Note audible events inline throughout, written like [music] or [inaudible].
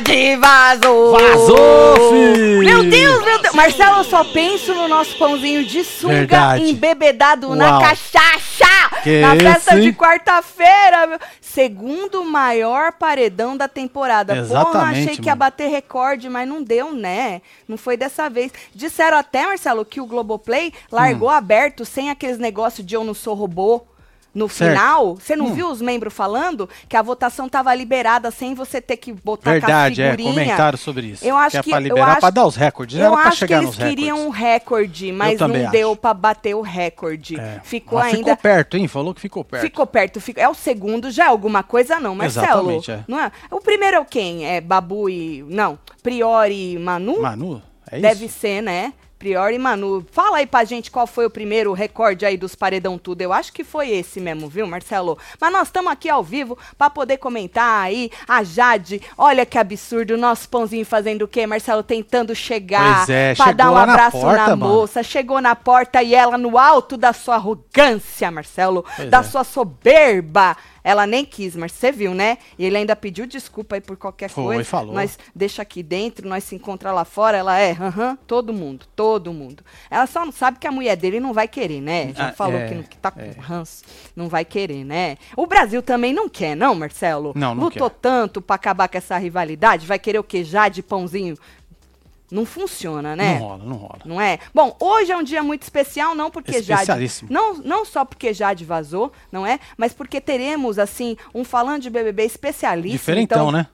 Jade vazou! Vazou, filho! Meu Deus, meu Deus! Marcelo, eu só penso no nosso pãozinho de sunga Verdade. embebedado na Uau. cachaça! Que na festa de hein? quarta-feira! meu. Segundo maior paredão da temporada. Porra, Exatamente, achei que ia bater recorde, mas não deu, né? Não foi dessa vez. Disseram até, Marcelo, que o Globoplay largou Hum. aberto sem aqueles negócios de eu não sou robô. No Certo. final, você não Hum. viu os membros falando que a votação tava liberada sem você ter que botar Verdade, é, figurinha? comentaram sobre isso. Eu acho que é que- pra eu liberar, acho- pra dar os recordes, Eu era pra acho que chegar eles nos recordes. queriam um recorde, mas não também deu acho. pra bater o recorde. É. Ficou Mas ainda. Ficou perto, hein? Falou que ficou perto. Ficou perto, fico- é o segundo, já é alguma coisa não, Marcelo. Exatamente, é. Não é? O primeiro é o quem? É Babu e... Não, Priori e Manu? Manu, é isso? Deve ser, né? Priori e Manu. Fala aí pra gente qual foi o primeiro recorde aí dos paredão tudo. Eu acho que foi esse mesmo, viu, Marcelo? Mas nós estamos aqui ao vivo pra poder comentar aí. A Jade, olha que absurdo, o nosso pãozinho fazendo o quê, Marcelo? Tentando chegar Pois é, pra dar um lá na abraço porta, na moça. Chegou na porta e ela no alto da sua arrogância, Marcelo, Pois da é. sua soberba. Ela nem quis, mas você viu, né? E ele ainda pediu desculpa aí por qualquer Foi, coisa. falou. Nós deixa aqui dentro, nós se encontra lá fora. Ela é, aham, todo mundo, todo mundo. Ela só não sabe que a mulher dele não vai querer, né? Já Ah, falou é, que, não- que tá com é. ranço, não vai querer, né? O Brasil também não quer, não, Marcelo? Não, não Lutou quer. tanto pra acabar com essa rivalidade, vai querer o quê? Jade, pãozinho? Não funciona, né? Não rola, não rola. Não é? Bom, hoje é um dia muito especial, não porque Jade. Não, não só porque Jade vazou, não é? Mas porque teremos, assim, um falando de BBB especialista. Diferentão, então, né?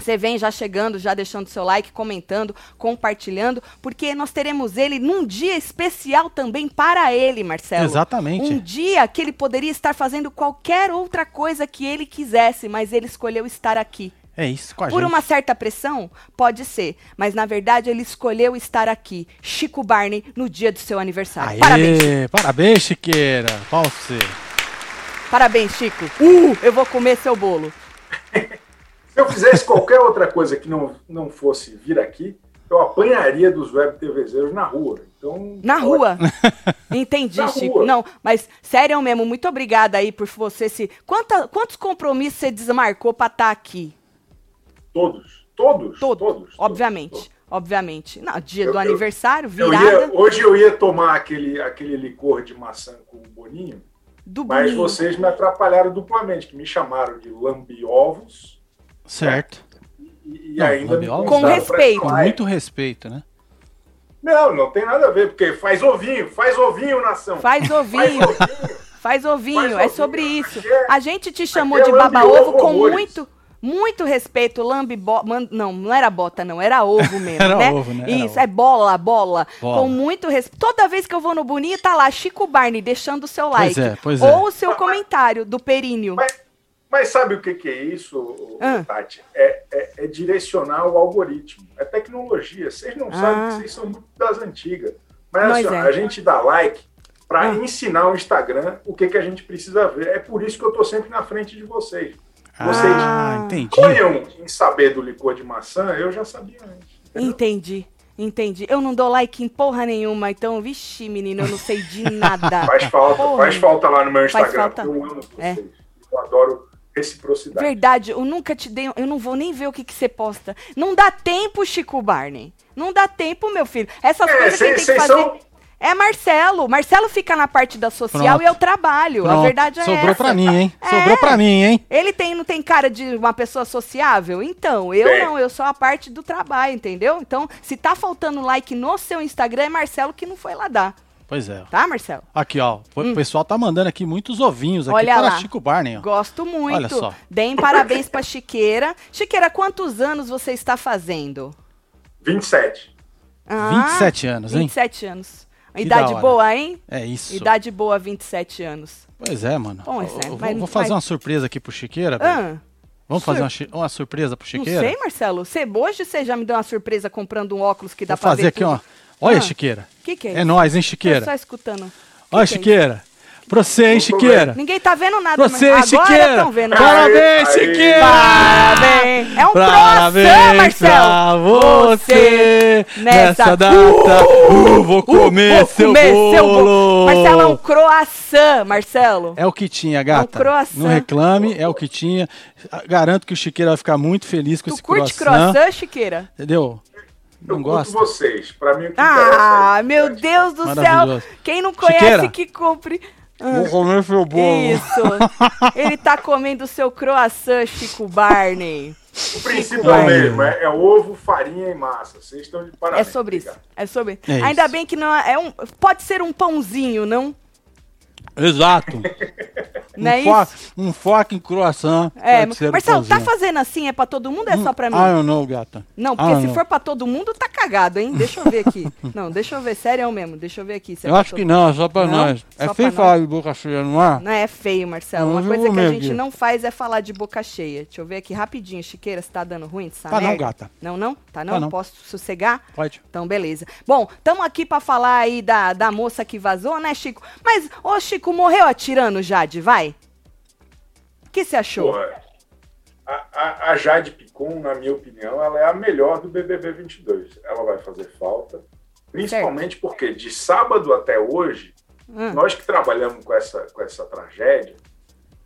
Você vem já chegando, já deixando seu like, comentando, compartilhando, porque nós teremos ele num dia especial também para ele, Marcelo. Exatamente. Um dia que ele poderia estar fazendo qualquer outra coisa que ele quisesse, mas ele escolheu estar aqui. É isso, com a Por gente. uma certa pressão? Pode ser. Mas na verdade ele escolheu estar aqui, Chico Barney, no dia do seu aniversário. Aê, Parabéns. Parabéns, Chiqueira. Qual você? Parabéns, Chico. Uh, eu vou comer seu bolo. [laughs] Se eu fizesse qualquer outra coisa que não, não fosse vir aqui, eu apanharia dos web TVzeiros na rua. Então, Na rua. [laughs] Entendi, Na Chico. rua. Não, mas sério mesmo, muito obrigada aí por você se. Quanta, quantos compromissos você desmarcou pra estar aqui? Todos, todos, Todos. todos. obviamente. todos. Obviamente. Não, dia Eu- do eu- aniversário, Eu virada ia- hoje eu ia tomar aquele, aquele licor de maçã com boninho, do mas bolinho. vocês me atrapalharam duplamente, que me chamaram de lambiovos Certo. e, e Não, ainda? Com respeito. Com muito respeito, né? Não, não tem nada a ver, porque faz ovinho, faz ovinho, nação. Faz ovinho. Faz ovinho. Faz ovinho, Faz é ovinho. sobre isso. É- A gente te chamou aqui é de baba-ovo com muito, muito respeito. Lambe bo... man- Não, não era bota, não, era ovo [laughs] mesmo, Era né? ovo, né? Era Isso, ovo. é bola, bola, Bola. Com muito respeito. Toda vez que eu vou no Boninho, tá lá Chico Barney deixando o seu Pois like. é, pois é. Ou o seu comentário do períneo. Mas, mas sabe o que, que é isso, Ah. Tati? É, é- é direcionar o algoritmo. É tecnologia. Vocês não sabem Ah. que vocês são muito das antigas. Mas assim, é. a gente dá like para Ah. ensinar o Instagram o que, que a gente precisa ver. É por isso que eu tô sempre na frente de vocês. Vocês Ah, entendi. sonham em saber do licor de maçã, eu já sabia antes. entendeu? Entendi. Entendi. Eu não dou like em porra nenhuma, então, vixi, menino, eu não sei de [laughs] nada. Faz falta, Porra. faz falta lá no meu Faz Instagram. falta. Eu amo vocês. É. Eu adoro reciprocidade. Verdade, eu nunca te dei. Eu não vou nem ver o que, que você posta. Não dá tempo, Chico Barney. Não dá tempo, meu filho. Essas É, coisas quem cês- tem que fazer. são- É Marcelo. Marcelo fica na parte da social Pronto. e eu trabalho. A Pronto, verdade é Sobrou essa. pra mim, hein? É. Sobrou pra mim, hein? Ele tem, não tem cara de uma pessoa sociável? Então, eu não, eu sou a parte do trabalho, entendeu? Então, se tá faltando like no seu Instagram, é Marcelo que não foi lá dar. Pois é. Tá, Marcelo? Aqui, ó. O pessoal tá mandando aqui muitos ovinhos aqui Hum. Olha para lá. Chico Barney, ó. Gosto muito. Olha só. Deem parabéns pra Chiqueira. Chiqueira, quantos anos você está fazendo? 27. Ah, 27 anos, hein? 27 anos. Que Idade boa, hein? É isso. Idade boa, 27 anos. Pois é, mano. Bom, isso é, eu vou, mas- vou fazer mas- uma surpresa aqui pro Chiqueira. Ah, Vamos fazer sur- uma, chi- uma surpresa pro não Chiqueira? sei, Marcelo. Você, hoje você já me deu uma surpresa comprando um óculos que dá Vou pra fazer ver aqui, tudo. ó. Olha, Ah, Chiqueira. que que é É nóis, hein, Tô Chiqueira? só escutando. Olha, que que é Chiqueira. Pra você, hein, Chiqueira? Ninguém tá vendo nada, Pra mas você, agora Chiqueira? estão vendo. Parabéns, aê. Chiqueira! Parabéns! É um Parabéns croissant, Marcelo! pra você nessa- nessa data. Uh, vou comer vou seu comer seu bolo. bolo. Marcelo, é um croissant, Marcelo. É o que tinha, gata. croissant. Não reclame, é o que tinha. Garanto que o Chiqueira vai ficar muito feliz com tu esse curte croissant. croissant, Chiqueira? Entendeu? Eu Não curto gosta? vocês. Pra mim, o que Ah, é meu. Deus do céu! Quem não conhece Chiqueira. que compre. Vou comer seu bolo. Isso! Ele tá comendo o seu croissant, Chico Barney. O princípio é o mesmo, é, é ovo, farinha e massa. Vocês estão de É parabéns. sobre isso. É sobre É Ainda isso. bem que não é, é um. Pode ser um pãozinho, não? Exato. [laughs] Não é um, fo isso? um fucking croissant. É, Marcelo, tá fazendo assim? É pra todo mundo ou é só pra mim? Ah, eu não, gata. Não, porque Ah, se não. for pra todo mundo, tá cagado, hein? Deixa eu ver aqui. [laughs] não, deixa eu ver, sério mesmo. Deixa eu ver aqui. é Eu acho que não, é só pra Não? nós. Só É feio nós. falar de boca cheia, não é? Não é feio, Marcelo. Não, Uma coisa que a gente aqui. não faz é falar de boca cheia. Deixa eu ver aqui rapidinho, Chiqueira, se tá dando ruim essa Tá não, merda. gata. Não, não? Tá não? Tá não. Posso sossegar? Pode. Então, beleza. Bom, estamos aqui pra falar aí da, da moça que vazou, né, Chico? Mas, ô, Chico, morreu atirando, Jade, vai? O que você achou? Porra, a, a, a Jade Picon, na minha opinião, ela é a melhor do BBB 22. Ela vai fazer falta, principalmente porque de sábado até hoje, Hum. nós que trabalhamos com essa, com essa tragédia,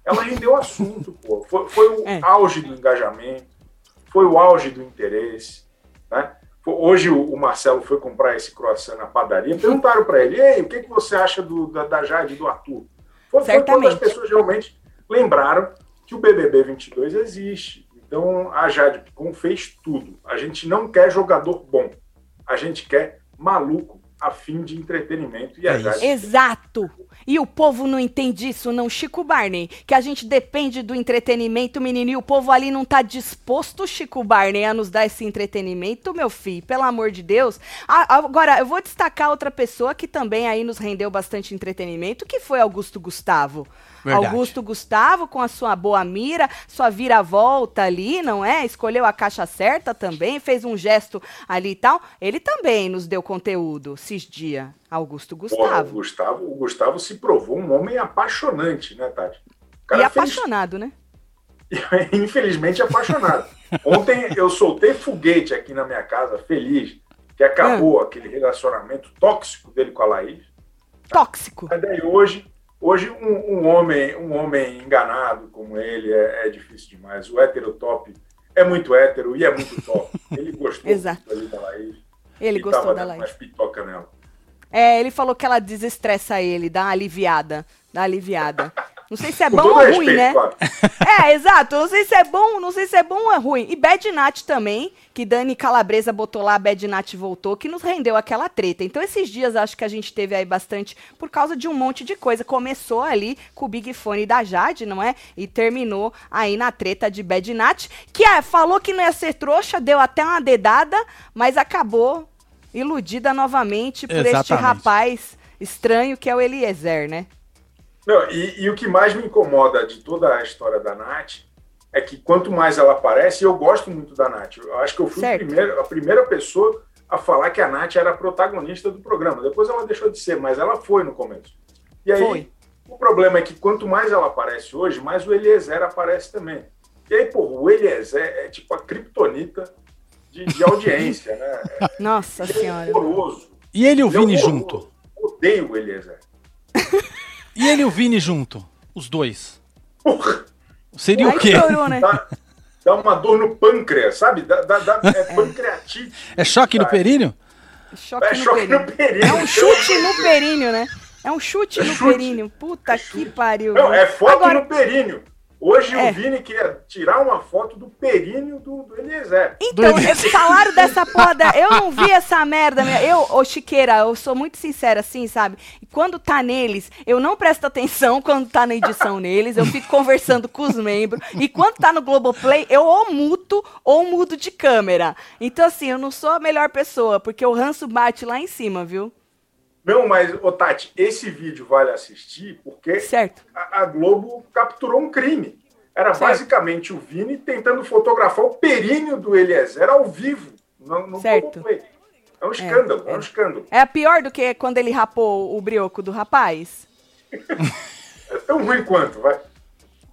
ela rendeu assunto, pô. Foi, foi o É. auge do engajamento, foi o auge do interesse, né? Hoje o, Marcelo foi comprar esse croissant na padaria, perguntaram para ele, ei, o que, que você acha do, da, da Jade e do Arthur? Foi, foi quando as pessoas realmente lembraram que o BBB 22 existe. Então a Jade Picon fez tudo. A gente não quer jogador bom, a gente quer maluco a fim de entretenimento. E a É Jade Exato. E o povo não entende isso, não, Chico Barney. Que a gente depende do entretenimento, menino. E o povo ali não tá disposto, Chico Barney, a nos dar esse entretenimento, meu filho. Pelo amor de Deus. Agora, eu vou destacar outra pessoa que também aí nos rendeu bastante entretenimento, que foi Augusto Gustavo. Verdade. Augusto Gustavo, com a sua boa mira, sua vira-volta ali, não é? Escolheu a caixa certa também, fez um gesto ali e tal. Ele também nos deu conteúdo esses dias. Augusto Porra, o Gustavo. Gustavo, o Gustavo se provou um homem apaixonante, né, Tati? E fez, apaixonado, né? [laughs] infelizmente apaixonado. Ontem eu soltei foguete aqui na minha casa, feliz, que acabou Ah. aquele relacionamento tóxico dele com a Laís. Tóxico. Mas daí hoje, hoje um, um homem, um homem enganado como ele é, é difícil demais. O hétero top é muito hétero e é muito top. [laughs] Ele gostou ali da Laís. Ele e gostou da Laís. pitoca nela. É, ele falou que ela desestressa ele, dá uma aliviada. Dá uma aliviada. Não sei se é Com bom ou respeito, ruim, né? claro. [laughs] É, exato. Não sei se é bom, não sei se é bom ou é ruim. E Bad Nat também, que Dani Calabresa botou lá, a Bad Nat voltou, que nos rendeu aquela treta. Então, esses dias acho que a gente teve aí bastante por causa de um monte de coisa. Começou ali com o Big Fone da Jade, não é? E terminou aí na treta de Bad Nat, que ah, falou que não ia ser trouxa, deu até uma dedada, mas acabou iludida novamente por este Exatamente. rapaz estranho que é o Eliezer, né? Não, e, e o que mais me incomoda de toda a história da Nath é que quanto mais ela aparece, e eu gosto muito da Nath. Eu acho que eu fui primeiro- a primeira pessoa a falar que a Nath era a protagonista do programa. Depois ela deixou de ser, mas ela foi no começo. E aí, Foi. o problema é que quanto mais ela aparece hoje, mais o Eliezer aparece também. E aí, porra, o Eliezer é tipo a criptonita de, de audiência, né? [laughs] Nossa Ele é senhora. horroroso. E ele e o é Vini junto? Odeio o Eliezer. [laughs] E ele e o Vini junto? Os dois. Porra! Seria Aí o quê? né? dá, dá uma dor no pâncreas, sabe? Dá, dá, dá- é pancreatite. É choque no Cara, períneo? Choque, É no, choque períneo. no períneo. É um chute no períneo, né? É um chute É no chute. períneo. Puta É que pariu. Não, é foto Agora, no períneo. Hoje É. o Vini queria tirar uma foto do períneo do, do Eliezer. Então, eles falaram dessa [laughs] porra. da- Eu não vi essa merda. meu. Eu, ô Chiqueira, eu sou muito sincera assim, sabe? E Quando tá neles, eu não presto atenção [laughs] quando tá na edição neles. Eu fico conversando com os membros. E quando tá no Globoplay, eu ou muto ou mudo de câmera. Então, assim, eu não sou a melhor pessoa, porque o ranço bate lá em cima, viu? Não, mas, ô Tati, esse vídeo vale assistir porque Certo. a, a Globo capturou um crime. Era Certo. basicamente o Vini tentando fotografar o períneo do Eliezer ao vivo no, no Certo. É um escândalo, é, é. um escândalo. É pior do que quando ele rapou o brioco do rapaz? [laughs] tão ruim quanto, vai.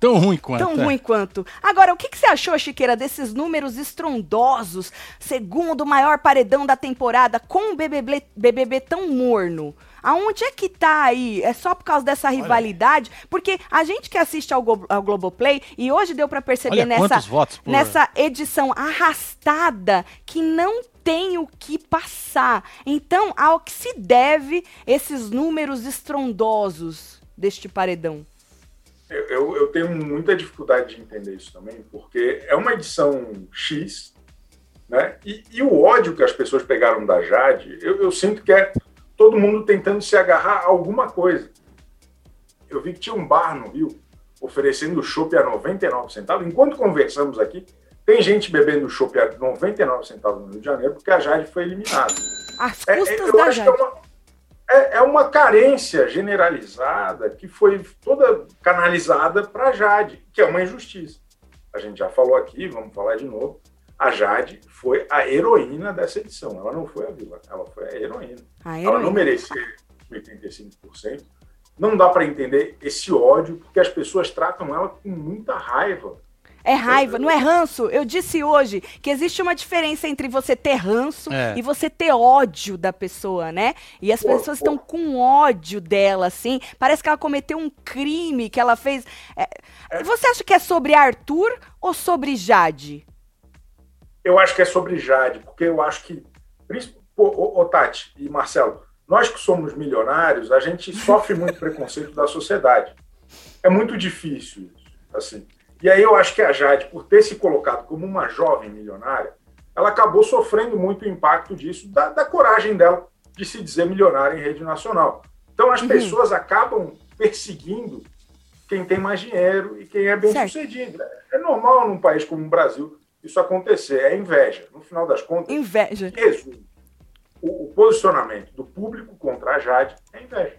Tão ruim quanto. Tão é. ruim quanto. Agora, o que, que você achou, Chiqueira, desses números estrondosos, segundo maior paredão da temporada, com o BBB, BBB tão morno? Aonde é que tá aí? É só por causa dessa rivalidade? Porque a gente que assiste ao, Glo ao Globoplay, e hoje deu pra perceber Olha nessa, por- nessa edição arrastada que não tem o que passar. Então, ao que se deve esses números estrondosos deste paredão? Eu, eu, tenho muita dificuldade de entender isso também, porque é uma edição X, né? E, e o ódio que as pessoas pegaram da Jade, eu, eu sinto que é todo mundo tentando se agarrar a alguma coisa. Eu vi que tinha um bar no Rio oferecendo chopp a 99 centavos. Enquanto conversamos aqui, tem gente bebendo chopp a 99 centavos no Rio de Janeiro porque a Jade foi eliminada. As É, é, custas eu da acho que Jade. é uma, é, é uma carência generalizada que foi toda canalizada para a Jade, que é uma injustiça. A gente já falou aqui, vamos falar de novo. A Jade foi a heroína dessa edição. Ela não foi a vilã, ela foi a heroína. A Ela não heroína. merecia 85%. Não dá para entender esse ódio, porque as pessoas tratam ela com muita raiva. É raiva, não é ranço. Eu disse hoje que existe uma diferença entre você ter ranço É. e você ter ódio da pessoa, né? E as pessoas estão com ódio dela, assim. Parece que ela cometeu um crime que ela fez. É, Você acha que é sobre Arthur ou sobre Jade? Eu acho que é sobre Jade, porque eu acho que. ô, Tati e Marcelo, nós que somos milionários, a gente sofre muito [laughs] preconceito da sociedade. É muito difícil isso. Assim. E aí eu acho que a Jade, por ter se colocado como uma jovem milionária, ela acabou sofrendo muito o impacto disso, da, da coragem dela de se dizer milionária em rede nacional. Então as Uhum. pessoas acabam perseguindo quem tem mais dinheiro e quem é bem Certo. sucedido. É normal num país como o Brasil isso acontecer, é inveja. No final das contas, Inveja. resumo, o, o posicionamento do público contra a Jade é inveja.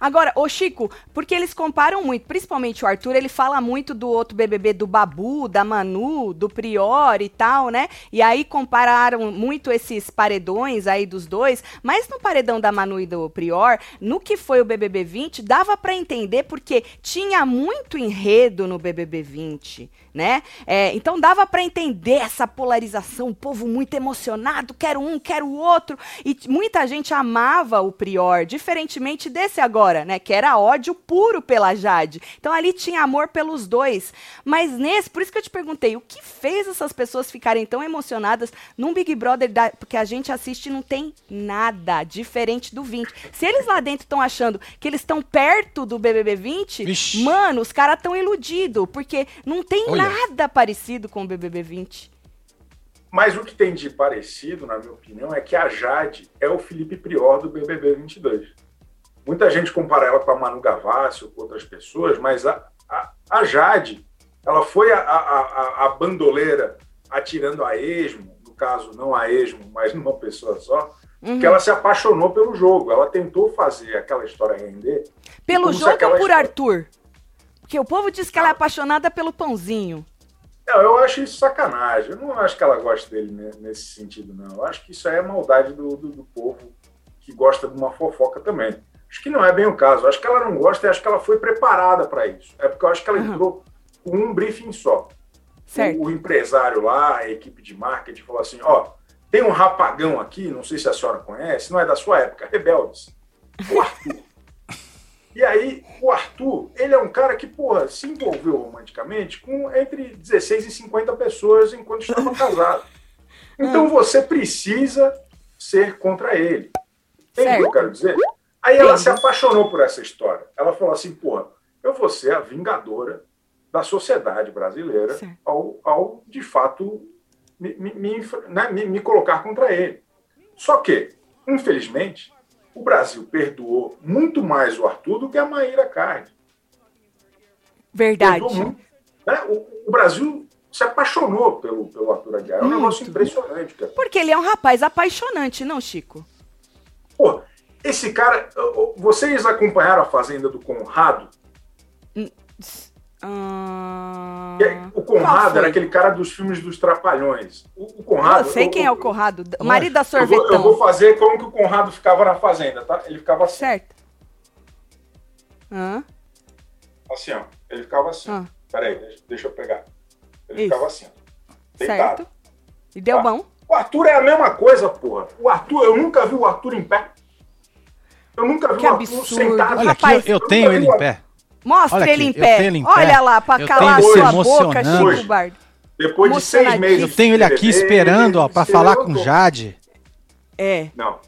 Agora, ô Chico, porque eles comparam muito, principalmente o Arthur, ele fala muito do outro BBB do Babu, da Manu, do Prior e tal, né? E aí compararam muito esses paredões aí dos dois, mas no paredão da Manu e do Prior, no que foi o BBB 20, dava pra entender porque tinha muito enredo no BBB 20, né? É, então dava pra entender essa polarização, o povo muito emocionado, quero um, quero o outro, e muita gente amava o Prior, diferentemente desse agora, né? Que era ódio puro pela Jade. Então ali tinha amor pelos dois. Mas nesse, por isso que eu te perguntei, o que fez essas pessoas ficarem tão emocionadas num Big Brother da, porque a gente assiste e não tem nada diferente do 20. Se eles lá dentro estão achando que eles estão perto do BBB 20, Vixe. mano, os caras estão iludidos, porque não tem Olha. nada parecido com o BBB 20. Mas o que tem de parecido, na minha opinião, é que a Jade é o Felipe Prior do BBB 22. Muita gente compara ela com a Manu Gavassi ou com outras pessoas, mas a, a, a Jade, ela foi a, a, a, bandoleira atirando a esmo, no caso, não a esmo, [laughs] mas numa pessoa só, Uhum. que ela se apaixonou pelo jogo. Ela tentou fazer aquela história render. Pelo jogo ou por história- Arthur? Porque o povo diz que ela é apaixonada pelo pãozinho. Não, eu acho isso sacanagem. Eu não acho que ela goste dele né, nesse sentido, não. Eu acho que isso aí é maldade do, do, do povo que gosta de uma fofoca também. Acho que não é bem o caso. Acho que ela não gosta e acho que ela foi preparada para isso. É porque eu acho que ela Aham. entrou com um briefing só. Certo. O, o empresário lá, a equipe de marketing, falou assim: ó, tem um rapagão aqui, não sei se a senhora conhece, não é da sua época, Rebeldes. O Arthur. E aí, o Arthur, ele é um cara que, porra, se envolveu romanticamente com entre 16 e 50 pessoas enquanto estava [laughs] casado. Então você precisa ser contra ele. Entende o que eu quero dizer? Aí ela se apaixonou por essa história. Ela falou assim, porra, eu vou ser a vingadora da sociedade brasileira ao, ao, de fato, me, me, né, me- me colocar contra ele. Só que, infelizmente, o Brasil perdoou muito mais o Arthur do que a Maíra Card. Verdade. Muito, né? o, o Brasil se apaixonou pelo, pelo Arthur Aguiar. É um Muito. negócio impressionante, cara. Porque ele é um rapaz apaixonante, não, Chico? Pô, esse cara. Vocês acompanharam a Fazenda do Conrado? É- O Conrado era aquele cara dos filmes dos Trapalhões. O, o Eu Conrado. sei eu- quem é o Conrado. O marido da Eu vou, sorvetão. eu vou fazer como que o Conrado ficava na Fazenda, tá? Ele ficava assim. Certo. Hã? Assim, ó. Ele ficava assim. Ah. Peraí, deixa, deixa eu pegar. Ele Isso. ficava assim. Deitado. Certo. E deu Tá. bom? O Arthur é a mesma coisa, porra. O Arthur, eu nunca vi o Arthur em pé. Eu nunca vi Que o Arthur absurdo. sentado. Olha aqui, Rapaz, eu, eu tenho ele em pé. Mostra Olha ele aqui, em pé. ele em Olha pé. lá, pra Eu calar sua ele boca, emocionando. Chico Bardo. Depois de seis meses. Eu tenho ele aqui esperando, ó, ele pra falar com. Jade. É, Não.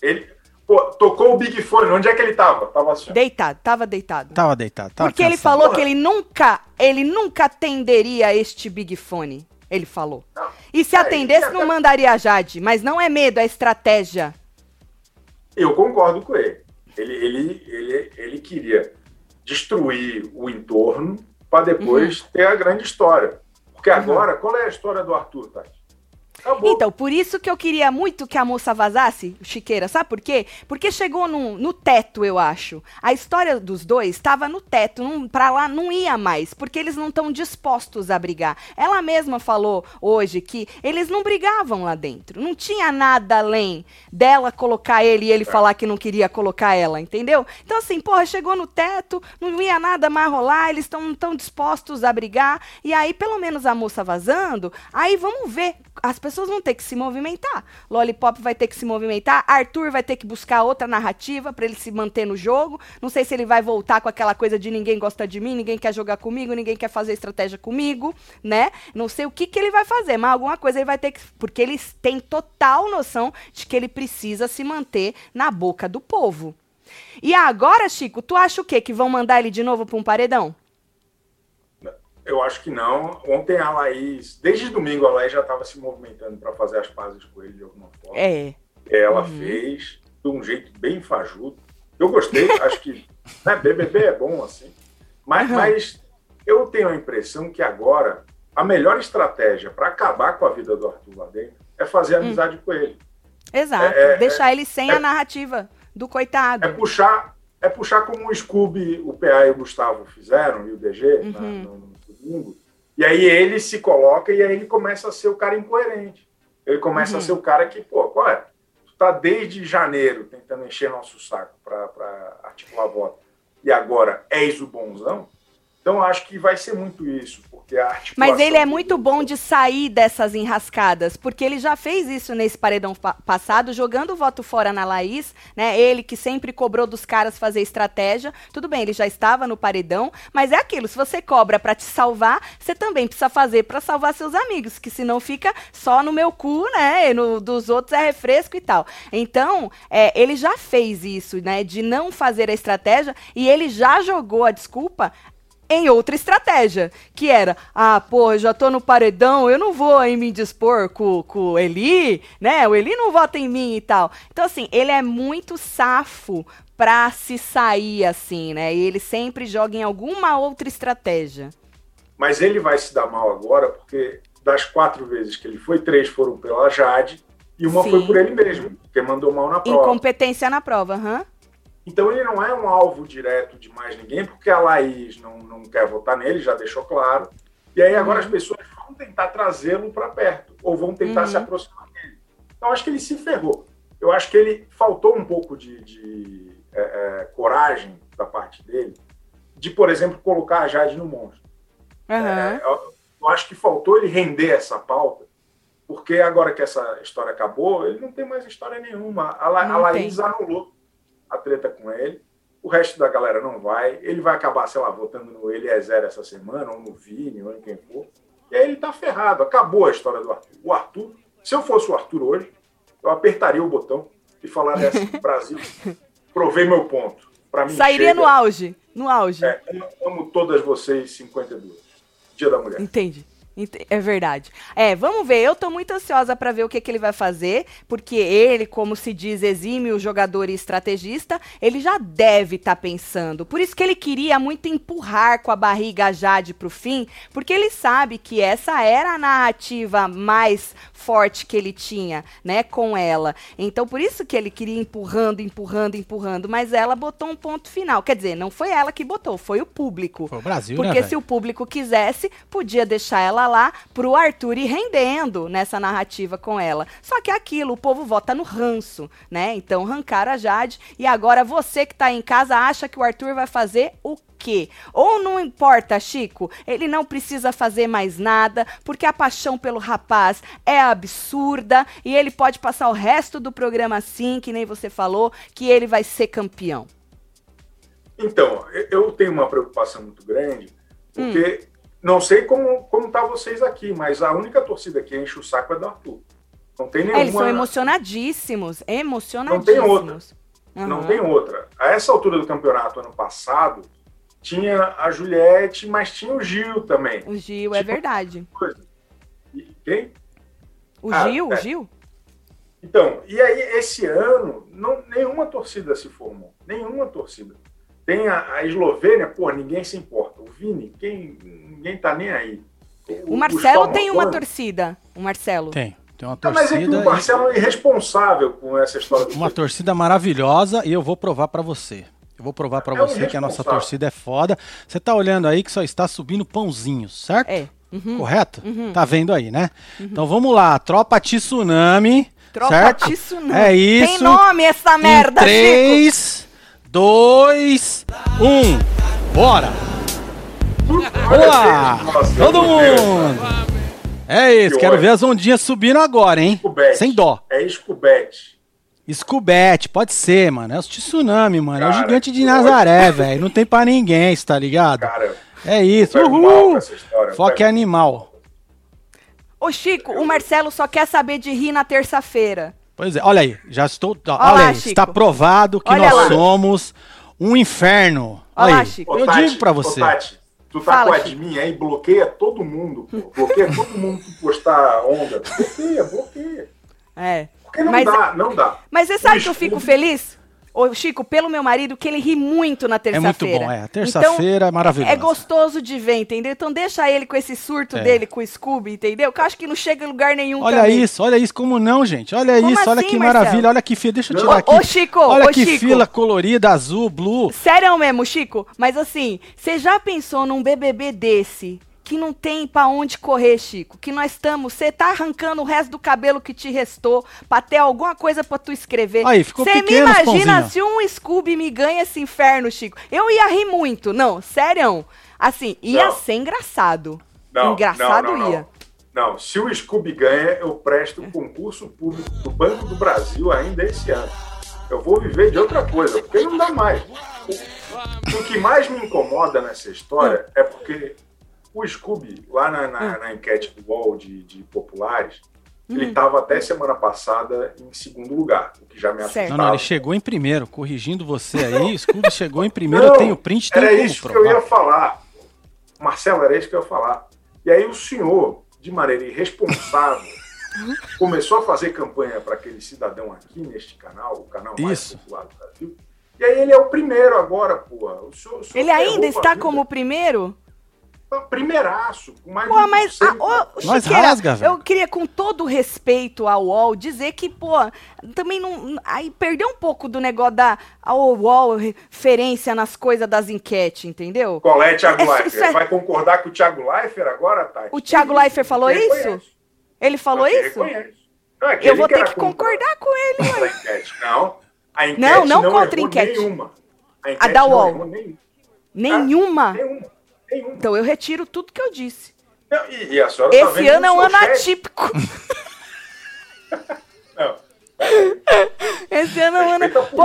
Ele pô, tocou o Big Fone. Onde é que ele tava? Tava assim. deitado, tava deitado. Tava deitado, tava Porque ele cansado. falou que ele nunca, ele nunca atenderia este Big Fone. Ele falou. Não. E se É, atendesse, ele- não mandaria a Jade. Mas não é medo, é estratégia. Eu concordo com ele. Ele, ele, ele, ele queria destruir o entorno para depois Uhum. ter a grande história. Porque agora, qual é a história do Arthur, Tati? Acabou. Então, por isso que eu queria muito que a moça vazasse, Chiqueira, sabe por quê? Porque chegou no, no teto, eu acho. A história dos dois estava no teto, não, pra lá não ia mais, porque eles não estão dispostos a brigar. Ela mesma falou hoje que eles não brigavam lá dentro. Não tinha nada além dela colocar ele e ele falar que não queria colocar ela, entendeu? Então, assim, porra, chegou no teto, não ia nada mais rolar, eles estão tão dispostos a brigar. E aí, pelo menos a moça vazando, aí vamos ver. As pessoas vão ter que se movimentar. Lollipop vai ter que se movimentar. Arthur vai ter que buscar outra narrativa pra ele se manter no jogo. Não sei se ele vai voltar com aquela coisa de ninguém gosta de mim, ninguém quer jogar comigo, ninguém quer fazer estratégia comigo, né? Não sei o que, que ele vai fazer, mas alguma coisa ele vai ter que. Porque eles têm total noção de que ele precisa se manter na boca do povo. E agora, Chico, tu acha o quê? Que vão mandar ele de novo pra um paredão? Eu acho que não. Ontem a Laís, desde domingo, a Laís já estava se movimentando para fazer as pazes com ele de alguma forma. É. Ela fez de um jeito bem fajuto. Eu gostei, [laughs] acho que né, BBB é bom assim. Mas, Uhum. mas eu tenho a impressão que agora a melhor estratégia para acabar com a vida do Arthur lá dentro é fazer Hum. amizade com ele. Exato. É, é, Deixar ele sem é- a narrativa do coitado. É puxar, é puxar como o Scooby, o PA e o Gustavo fizeram, e o DG, Uhum. no domingo. E aí ele se coloca e aí ele começa a ser o cara incoerente. Ele começa Uhum. a ser o cara que, pô, qual é? Tu tá desde janeiro tentando encher nosso saco para articular voto. E agora és o bonzão? Então acho que vai ser muito isso, porque a articulação... Mas ele é muito bom de sair dessas enrascadas, porque ele já fez isso nesse paredão pa- passado, jogando o voto fora na Laís, né? Ele que sempre cobrou dos caras fazer estratégia. Tudo bem, ele já estava no paredão, mas é aquilo, se você cobra pra te salvar, você também precisa fazer pra salvar seus amigos, que senão fica só no meu cu, né? E no dos outros é refresco e tal. Então, é, ele já fez isso, né? De não fazer a estratégia e ele já jogou a desculpa em outra estratégia, que era, ah, pô, eu já tô no paredão, eu não vou aí me dispor com, com o Eli, né? O Eli não vota em mim e tal. Então, assim, ele é muito safo pra se sair assim, né? E ele sempre joga em alguma outra estratégia. Mas ele vai se dar mal agora, porque das quatro vezes que ele foi, três foram pela Jade e uma Sim. foi por ele mesmo, porque mandou mal na prova. Incompetência na prova, aham. Então ele não é um alvo direto de mais ninguém, porque a Laís não, não quer votar nele, já deixou claro. E aí agora Uhum. as pessoas vão tentar trazê-lo para perto, ou vão tentar Uhum. se aproximar dele. Então acho que ele se ferrou. Eu acho que ele faltou um pouco de, de, é, é, coragem da parte dele, de, por exemplo, colocar a Jade no monstro. Aham. É, eu, eu acho que faltou ele render essa pauta, porque agora que essa história acabou, ele não tem mais história nenhuma. A, La, a Laís tem. anulou a treta com ele, o resto da galera não vai. Ele vai acabar, sei lá, votando no Eliezer essa semana, ou no Vini, ou em quem for. E aí ele tá ferrado. Acabou a história do Arthur. O Arthur, se eu fosse o Arthur hoje, eu apertaria o botão e falaria assim: [laughs] Brasil, provei meu ponto. Pra mim, Sairia chega. no auge, no auge. É, amo- amo todas vocês, 52. Dia da Mulher. Entende? É verdade. É, vamos ver. Eu tô muito ansiosa pra ver o que, que ele vai fazer, porque ele, como se diz, exímio jogador e estrategista, ele já deve estar pensando. Por isso que ele queria muito empurrar com a barriga a Jade pro fim, porque ele sabe que essa era a narrativa mais forte que ele tinha, né, com ela. Então, por isso que ele queria empurrando, empurrando, empurrando, mas ela botou um ponto final. Quer dizer, não foi ela que botou, foi o público. Foi o Brasil, né, Porque velho? se o público quisesse, podia deixar ela lá pro Arthur ir rendendo nessa narrativa com ela. Só que é aquilo, o povo vota no ranço, né? Então arrancaram a Jade e agora você que tá em casa acha que o Arthur vai fazer o quê? Ou não importa, Chico, ele não precisa fazer mais nada, porque a paixão pelo rapaz é absurda e ele pode passar o resto do programa assim, que nem você falou, que ele vai ser campeão. Então, eu tenho uma preocupação muito grande, porque hum. Não sei como, como tá vocês aqui, mas a única torcida que enche o saco é do Arthur. Não tem nenhuma. É, eles são emocionadíssimos, emocionadíssimos. Não tem outra. Uhum. Não tem outra. A essa altura do campeonato, ano passado, tinha a Juliette, mas tinha o Gil também. O Gil, é tipo, é verdade. Quem? O ah, Gil, é. o Gil? Então, e aí esse ano, não, nenhuma torcida se formou. Nenhuma torcida. Tem a, a Eslovênia, pô, ninguém se importa. O Vini, quem, ninguém tá nem aí. O, o Marcelo o tem uma torcida. O Marcelo. Tem. Tem uma torcida. mas é que o Marcelo é irresponsável com essa história. Uma torcida maravilhosa e eu vou provar para você. Eu vou provar para é você que a nossa torcida é foda. Você tá olhando aí que só está subindo pãozinhos, certo? É. Uhum. Correto? Uhum. Tá vendo aí, né? Uhum. Então vamos lá, Tropa Tsunami. Tropa certo? Tsunami. É isso. Tem nome essa merda, em 3, 2, 1. Bora! Vamos lá! Todo mundo! É isso, que quero ver as ondinhas subindo agora, hein? Sem dó. É Scubete. Scubete, pode ser, mano. É o tsunami, mano. Cara, é o gigante de Nazaré, velho. Não tem pra ninguém, tá ligado? Cara, é isso. Uhul. Foque é animal. Ô, Chico, o Marcelo só quer saber de rir na terça-feira. Pois é, olha aí, já estou. Olha, olha lá, aí, Chico. está provado que olha nós lá. somos um inferno. Olha, olha lá, Chico. Eu digo pra você. Ô, Tati, Tu tá Fala, com admin aí, bloqueia todo mundo, pô. Bloqueia todo mundo que postar onda. [laughs] Bloqueia, bloqueia. É. Porque não mas, dá, não dá. Mas você sabe que eu fico feliz? Ô, Chico, pelo meu marido, que ele ri muito na terça-feira. É muito bom, é. Terça-feira então, é maravilhoso. É gostoso de ver, entendeu? Então deixa ele com esse surto é. dele com o Scooby, entendeu? Que eu acho que não chega em lugar nenhum Olha também. isso, olha isso, como não, gente? Olha como isso, assim, olha que Marcelo? maravilha, olha que fila. Deixa eu tirar aqui. Ô, Chico, olha ô, que Chico. fila colorida, azul, blue. Sério mesmo, Chico? Mas assim, você já pensou num BBB desse? Que não tem para onde correr, Chico. Que nós estamos, você tá arrancando o resto do cabelo que te restou para ter alguma coisa para tu escrever. Aí, ficou Você me imagina se um Scooby me ganha esse inferno, Chico? Eu ia rir muito. Não, sério. Assim, ia não. ser engraçado. Não, engraçado não, não, ia. Não, se o Scooby ganha, eu presto concurso público do Banco do Brasil ainda esse ano. Eu vou viver de outra coisa, porque não dá mais. O, o que mais me incomoda nessa história é porque o Scooby, lá na, na, hum. na enquete do UOL de, de populares, hum. ele estava até semana passada em segundo lugar, o que já me assustava. Não, não, ele chegou em primeiro, corrigindo você aí, o Scooby [laughs] chegou em primeiro, não, eu tenho print, tem Era isso provar. que eu ia falar. Marcelo, era isso que eu ia falar. E aí o senhor, de maneira irresponsável, [laughs] começou a fazer campanha para aquele cidadão aqui neste canal, o canal mais isso. popular do Brasil. E aí ele é o primeiro agora, pô. O senhor, o senhor ele ainda está como primeiro? Primeiraço, com mais pô, mas a, ô, Nós rasga, velho. Eu queria, com todo respeito ao UOL, dizer que, pô, também não. Aí perdeu um pouco do negócio da a UOL referência nas coisas das enquetes, entendeu? Qual é, Thiago é, Leifert? É... Vai concordar com o Thiago Leifert agora, Tati? O Thiago Leifert falou isso? Ele falou isso? Não, é eu vou ter que concordar com ele. Enquete. Não, a enquete não, não, não contra a enquete. Nenhuma. A, a da UOL. Nenhuma. Nenhuma? Nenhuma. Nenhuma. Então eu retiro tudo que eu disse. Não, e, e, a senhora tá Esse tá ano é um ano atípico. Não. Esse ano é um ano. Pô,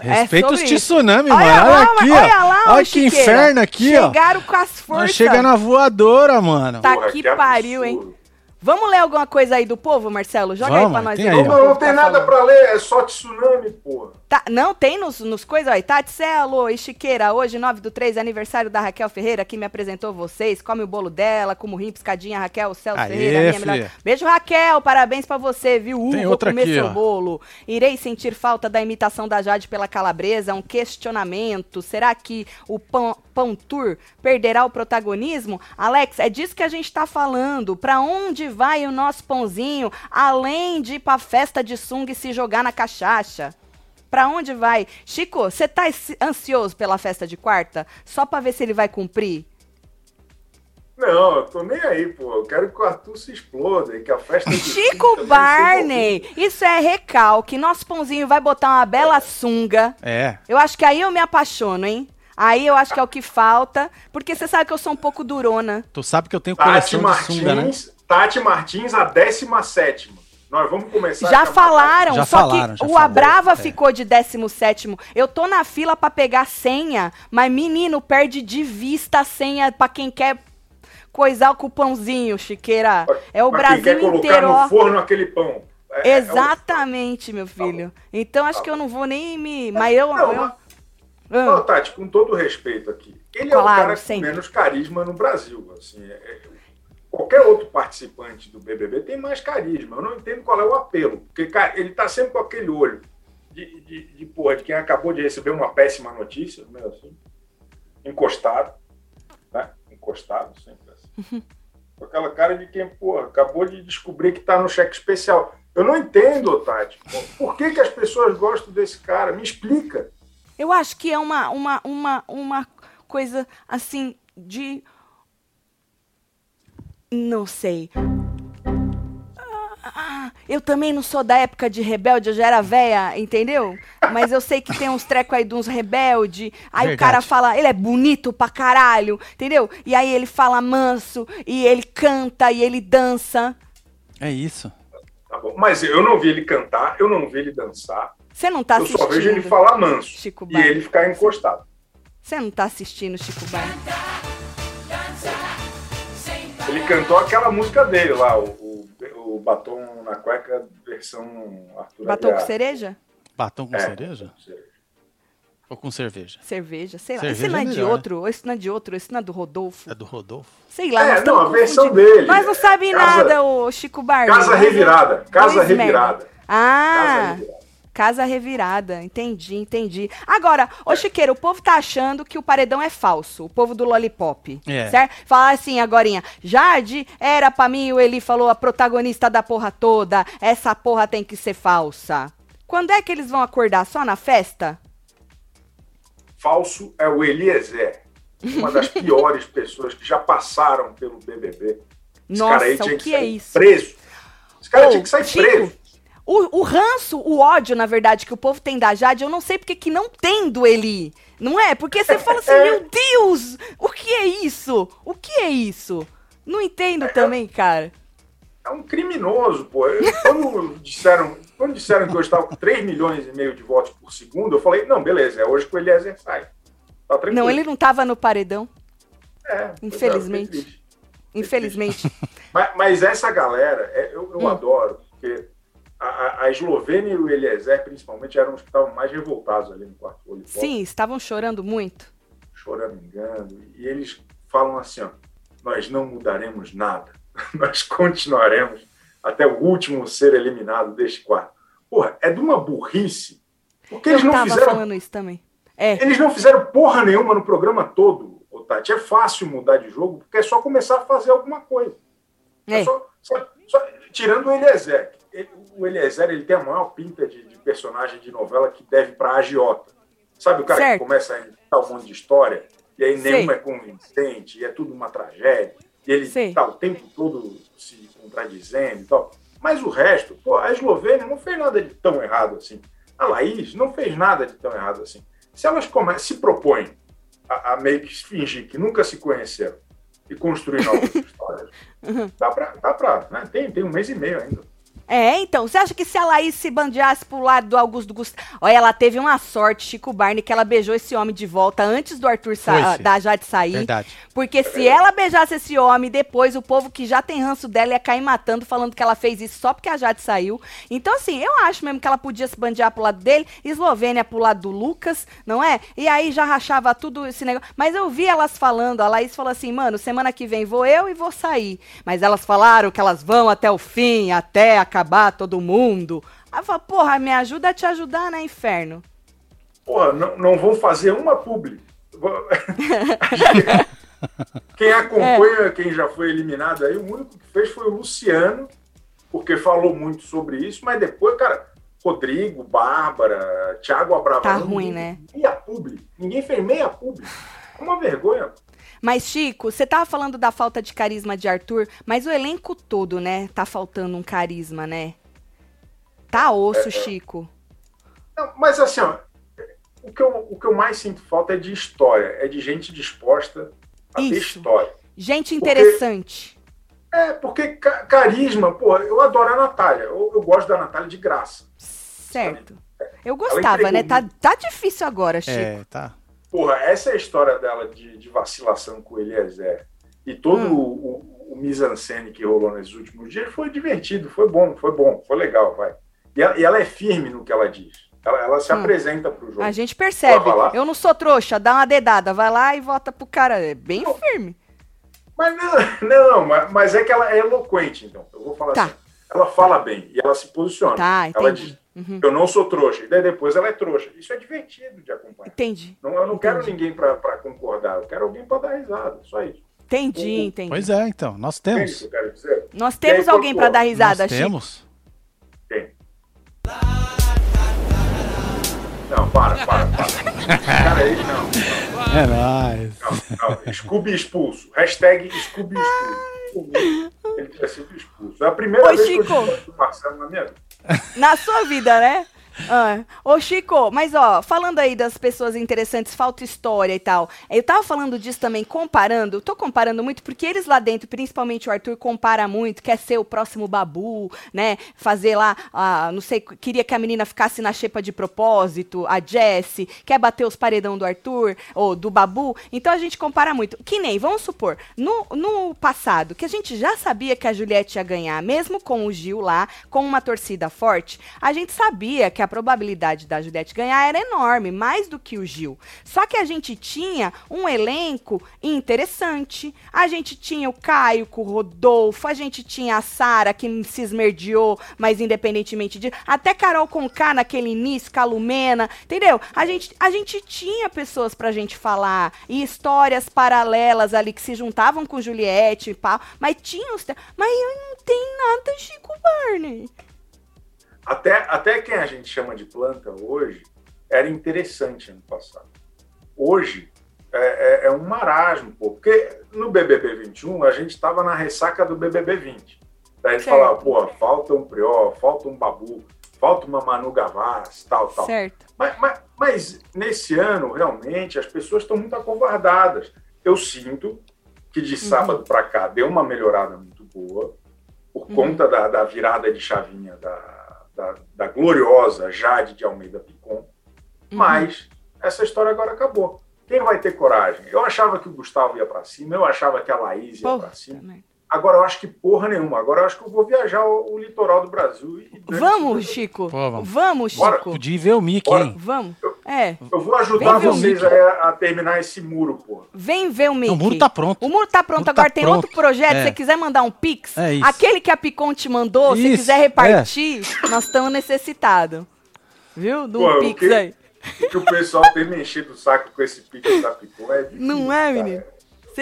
Respeita é os tsunami, mano. Olha, lá, aqui, olha ó. Lá, olha que inferno aqui, Chegaram ó. Chegaram com as forças. chega na voadora, mano. Tá Porra, que, que pariu, hein? Vamos ler alguma coisa aí do povo, Marcelo? Joga Vamos, aí pra nós. Aí, não, não, não tem tá nada pra ler, é só tsunami, porra. Tá, não, tem nos, nos coisas aí. Tatselo e Chiqueira, hoje, 9 do 3, aniversário da Raquel Ferreira, que me apresentou vocês. Come o bolo dela, como rim, piscadinha, Raquel, Celso Aê, Ferreira, minha melhor. Beijo, Raquel, parabéns pra você, viu? Uh, tem vou outra comer aqui, seu ó. bolo. Irei sentir falta da imitação da Jade pela calabresa, um questionamento. Será que o pão, pão tour perderá o protagonismo? Alex, é disso que a gente tá falando. Pra onde vai o nosso pãozinho, além de ir pra festa de sunga e se jogar na cachaça? Pra onde vai? Chico, você tá ansioso pela festa de quarta? Só pra ver se ele vai cumprir? Não, eu tô nem aí, pô. Eu quero que o Arthur se exploda e que a festa Chico Barney! Isso é recalque. Nosso pãozinho vai botar uma bela sunga. É. Eu acho que aí eu me apaixono, hein? Aí eu acho que é o que falta, porque você sabe que eu sou um pouco durona. Tu sabe que eu tenho Tati coleção de Martins, sunga, né? Tati Martins, a 17 Nós vamos começar Já falaram, Já só falaram, que já o falaram, Abrava é. ficou de 17. Eu tô na fila pra pegar senha, mas menino, perde de vista a senha pra quem quer coisar o cupãozinho, Chiqueira. É o Pra quem Brasil quer colocar inteiro, no forno aquele pão. É- é o- Exatamente, meu filho. Então acho Tá que eu não vou nem me. Mas eu. Não, eu- mas- Ah, Ô, Tati, com todo respeito aqui, ele é o Claro, cara com sempre. menos carisma no Brasil. Assim, é- é- qualquer outro participante do BBB tem mais carisma. Eu não entendo qual é o apelo. Porque, cara, ele tá sempre com aquele olho de, de, de, porra, de quem acabou de receber uma péssima notícia, meio assim, encostado, né? Encostado, sempre assim. [laughs] Com aquela cara de quem, porra, acabou de descobrir que tá no cheque especial. Eu não entendo, Tati. Por que, que as pessoas gostam desse cara? Me explica. Eu acho que é uma, uma, uma, uma coisa assim de. Não sei. Ah, eu também não sou da época de rebelde, eu já era véia, entendeu? Mas eu sei que tem uns trecos aí de uns rebelde. Aí o Verdade. cara fala, ele é bonito pra caralho, entendeu? E aí ele fala manso, e ele canta, e ele dança. É isso. Tá bom. Mas eu não vi ele cantar, eu não vi ele dançar. Você não tá eu assistindo. só vejo ele falar manso. Chico e ele ficar encostado. Você não tá assistindo, Chico Barney. Ele cantou aquela música dele lá, o, o, o Batom na Cueca, versão Arthur Batom com Aguiar. cereja? Batom com É. cereja? Ou com cerveja? Cerveja, sei lá. Cerveja Esse não é é de melhor, outro, esse não é de outro, esse não é do Rodolfo. É do Rodolfo? Sei lá, É, não, a versão dele. Nós não sabe Casa- nada, o Chico Barney. Casa Nós- Revirada. Casa. Revirada. Casa Ah, Revirada. Casa revirada. Entendi, entendi. Agora, ô Chiqueiro, o povo tá achando que o paredão é falso. O povo do Lollipop. É. Certo? Fala assim agorinha. Jade era pra mim, o Eli falou, a protagonista da porra toda. Essa porra tem que ser falsa. Quando é que eles vão acordar? Só na festa? Falso é o Eliezer. Uma das [laughs] piores pessoas que já passaram pelo BBB. Esse Nossa, cara aí tinha o que sair é isso? Preso. Esse cara Ô, tinha que sair Chico, preso. O, o ranço, o ódio, na verdade, que o povo tem da Jade, eu não sei porque que não tem do Eli. Não é? Porque você fala assim, É. [laughs] meu Deus, o que é isso? O que é isso? Não entendo também, cara. É um criminoso, pô. Quando disseram, quando disseram que eu estava com 3 milhões e meio de votos por segundo, eu falei, não, beleza, é hoje que o Eliezer sai. Tá tranquilo. Não, ele não tava no paredão, É, é, infelizmente. infelizmente. [laughs] Mas, mas essa galera, é, eu, eu Hum. adoro, porque a, a, Eslovênia e o Eliezer, principalmente, eram os que estavam mais revoltados ali no quarto olho. Sim, estavam chorando muito. choramingando, e eles falam assim, ó, nós não mudaremos nada, [laughs] nós continuaremos até o último ser eliminado deste quarto. Porra, é de uma burrice, porque eles eu não tava fizeram, falando isso também. É, eles não fizeram porra nenhuma no programa todo, ô Tati. É fácil mudar de jogo, porque é só começar a fazer alguma coisa. É é. só- só- só- tirando o Eliezer. Ele- o Eliezer ele tem a maior pinta de, de personagem de novela que deve para agiota. Sabe o cara Certo. que começa a inventar um monte de história e aí Sei. nenhuma é convincente e é tudo uma tragédia. E ele Sei. está o tempo todo se contradizendo e tal. Mas o resto, pô, a Eslovênia não fez nada de tão errado assim. A Laís não fez nada de tão errado assim. Se elas come- se propõem a, a meio que fingir que nunca se conheceram e construir novas [laughs] histórias, Uhum. dá pra. Dá pra né? tem, tem um mês e meio ainda. É, então, você acha que se a Laís se bandeasse pro lado do Augusto Gustavo... Olha, ela teve uma sorte, Chico Barney, que ela beijou esse homem de volta antes do Arthur sa sim. da Jade sair. Verdade. Porque se ela beijasse esse homem, depois o povo que já tem ranço dela ia cair matando, falando que ela fez isso só porque a Jade saiu. Então, assim, eu acho mesmo que ela podia se bandear pro lado dele, Eslovênia pro lado do Lucas, não é? E aí já rachava tudo esse negócio. Mas eu vi elas falando, a Laís falou assim, mano, semana que vem vou eu e vou sair. Mas elas falaram que elas vão até o fim, até acabar todo mundo. Aí eu falo, porra, me ajuda a te ajudar, né, inferno? Porra, não, não vão fazer uma publi. Vou- [laughs] quem acompanha, quem já foi eliminado aí, o único que fez foi o Luciano, porque falou muito sobre isso, mas depois, cara, Rodrigo, Bárbara, Thiago Abravanel. Tá ruim, né? Meia publi. Ninguém fez meia publi. É uma vergonha. Mas, Chico, você tava falando da falta de carisma de Arthur, mas o elenco todo, né? Tá faltando um carisma, né? Tá É, osso, Chico. Não, mas assim, ó, o que, eu, o que eu mais sinto falta é de história, é de gente disposta a Isso. ter história. Gente interessante. Porque, é, porque carisma, pô, eu adoro a Natália. Eu, eu gosto da Natália de graça. Certo. Eu gostava, né? Tá, tá difícil agora, Chico. É, tá. Porra, essa é a história dela de, de vacilação com o Eliezer. E todo hum. o, o, o mise-en-scène que rolou nesses últimos dias foi divertido, foi bom, foi bom, foi legal, vai. E ela, e ela é firme no que ela diz. Ela, ela se hum. apresenta pro jogo. A gente percebe. Eu não sou trouxa, dá uma dedada, vai lá e vota pro cara. É bem não. firme. Mas [laughs] não, não mas, mas, é que ela é eloquente, então. Eu vou falar tá. assim. Ela fala bem e ela se posiciona. Tá, ela diz, uhum. eu não sou trouxa. E daí depois ela é trouxa. Isso é divertido de acompanhar. Entendi. Não, eu não entendi. quero ninguém para concordar. Eu quero alguém para dar risada. Só isso. Entendi, entendi. Pois é, então. Nós temos. Nós temos alguém para dar risada, Nós Chico. Temos. Tem. Não, para, para, para. Cara aí, não. É nóis. Não, não. Scooby expulso. Hashtag Scooby expulso. Ele tinha sido expulso. É a primeira Oi, vez Chico. que eu expulso o Marcelo na minha vida. Na sua vida, né? Ah. Ô, Chico, mas ó, falando aí das pessoas interessantes, falta história e tal. Eu tava falando disso também, comparando. Tô comparando muito porque eles lá dentro, principalmente o Arthur, compara muito, quer ser o próximo babu, né? Fazer lá, ah, não sei, queria que a menina ficasse na xepa de propósito, a Jessie, quer bater os paredão do Arthur ou do babu. Então a gente compara muito. Que nem, vamos supor, no, no passado, que a gente já sabia que a Juliette ia ganhar, mesmo com o Gil lá, com uma torcida forte, a gente sabia que a a probabilidade da Juliette ganhar era enorme, mais do que o Gil. Só que a gente tinha um elenco interessante. A gente tinha o Caio com o Rodolfo, a gente tinha a Sara que se esmerdiou, mas independentemente de. Até Carol Conká naquele início, Calumena, entendeu? A gente, a gente tinha pessoas pra gente falar e histórias paralelas ali que se juntavam com Juliette e pau, mas tinha os. Mas não tem nada Chico Barney. Até, até quem a gente chama de planta hoje era interessante ano passado. Hoje é, é, é um marasmo, pô, porque no BBB 21 a gente estava na ressaca do BBB 20. Daí a gente falava, pô, falta um Prió, falta um Babu, falta uma Manu Gavassi, tal, tal. Certo. Mas, mas, mas nesse ano, realmente, as pessoas estão muito acovardadas. Eu sinto que de uhum. sábado uhum. para cá deu uma melhorada muito boa, por uhum. conta da, da virada de chavinha da, da, da gloriosa Jade de Almeida Picon, uhum. mas essa história agora acabou. Quem vai ter coragem? Eu achava que o Gustavo ia para cima, eu achava que a Laís ia para cima. Agora eu acho que porra nenhuma. Agora eu acho que eu vou viajar o, o litoral do Brasil. E, vamos, Chico. Pô, vamos. vamos, Chico. Bora. Podia ver o Mickey, hein? Vamos. Eu, é. Eu vou ajudar vocês a, a, terminar esse muro, pô. Vem ver o Mickey. o muro tá pronto. O muro tá pronto. Muro Agora tá tem pronto. outro projeto. É. Se você quiser mandar um Pix, é aquele que a Picon te mandou, isso. se quiser repartir, é. nós estamos necessitados. Viu? Do pô, Pix que, aí. O que o pessoal tem me enchido o saco com esse Pix da Picon é difícil, Não é, menino?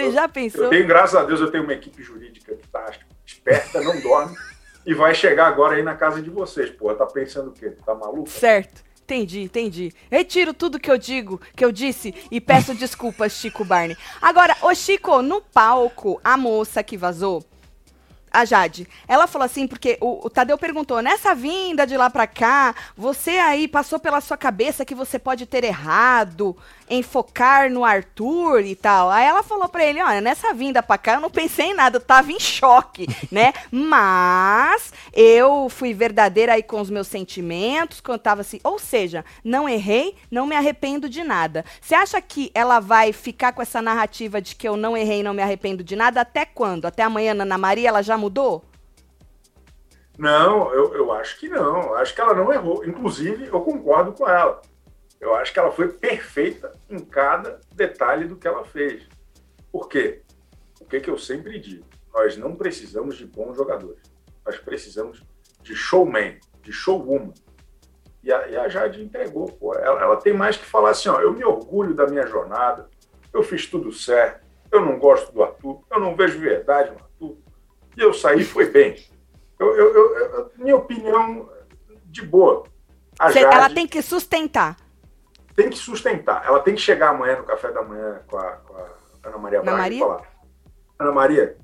Você já pensou? Eu tenho, graças a Deus, eu tenho uma equipe jurídica que tá esperta, não dorme, e vai chegar agora aí na casa de vocês, pô. Tá pensando o quê? Tá maluco? Certo. Entendi, entendi. Retiro tudo que eu digo, que eu disse e peço [laughs] desculpas, Chico Barney. Agora, ô Chico, no palco, a moça que vazou, a Jade, ela falou assim, porque o, o, Tadeu perguntou, nessa vinda de lá pra cá, você aí passou pela sua cabeça que você pode ter errado em focar no Arthur e tal. Aí ela falou pra ele, olha, nessa vinda pra cá eu não pensei em nada, eu tava em choque, [laughs] né? Mas eu fui verdadeira aí com os meus sentimentos, quando tava assim, ou seja, não errei, não me arrependo de nada. Você acha que ela vai ficar com essa narrativa de que eu não errei não me arrependo de nada até quando? Até amanhã, Ana Maria, ela já mudou? Não, eu, eu acho que não. Acho que ela não errou. Inclusive, eu concordo com ela. Eu acho que ela foi perfeita em cada detalhe do que ela fez. Por quê? O que, que eu sempre digo? Nós não precisamos de bons jogadores. Nós precisamos de showman, de showwoman. E a, e a Jade entregou. Pô. Ela, ela, tem mais que falar assim: ó, eu me orgulho da minha jornada, eu fiz tudo certo, eu não gosto do Arthur, eu não vejo verdade no Arthur. E eu saí foi bem. Eu, eu, eu, minha opinião de boa. Jade, ela tem que sustentar tem que sustentar. Ela tem que chegar amanhã no café da manhã com a, com a Ana Maria Braga Maria? e falar: Ana Maria,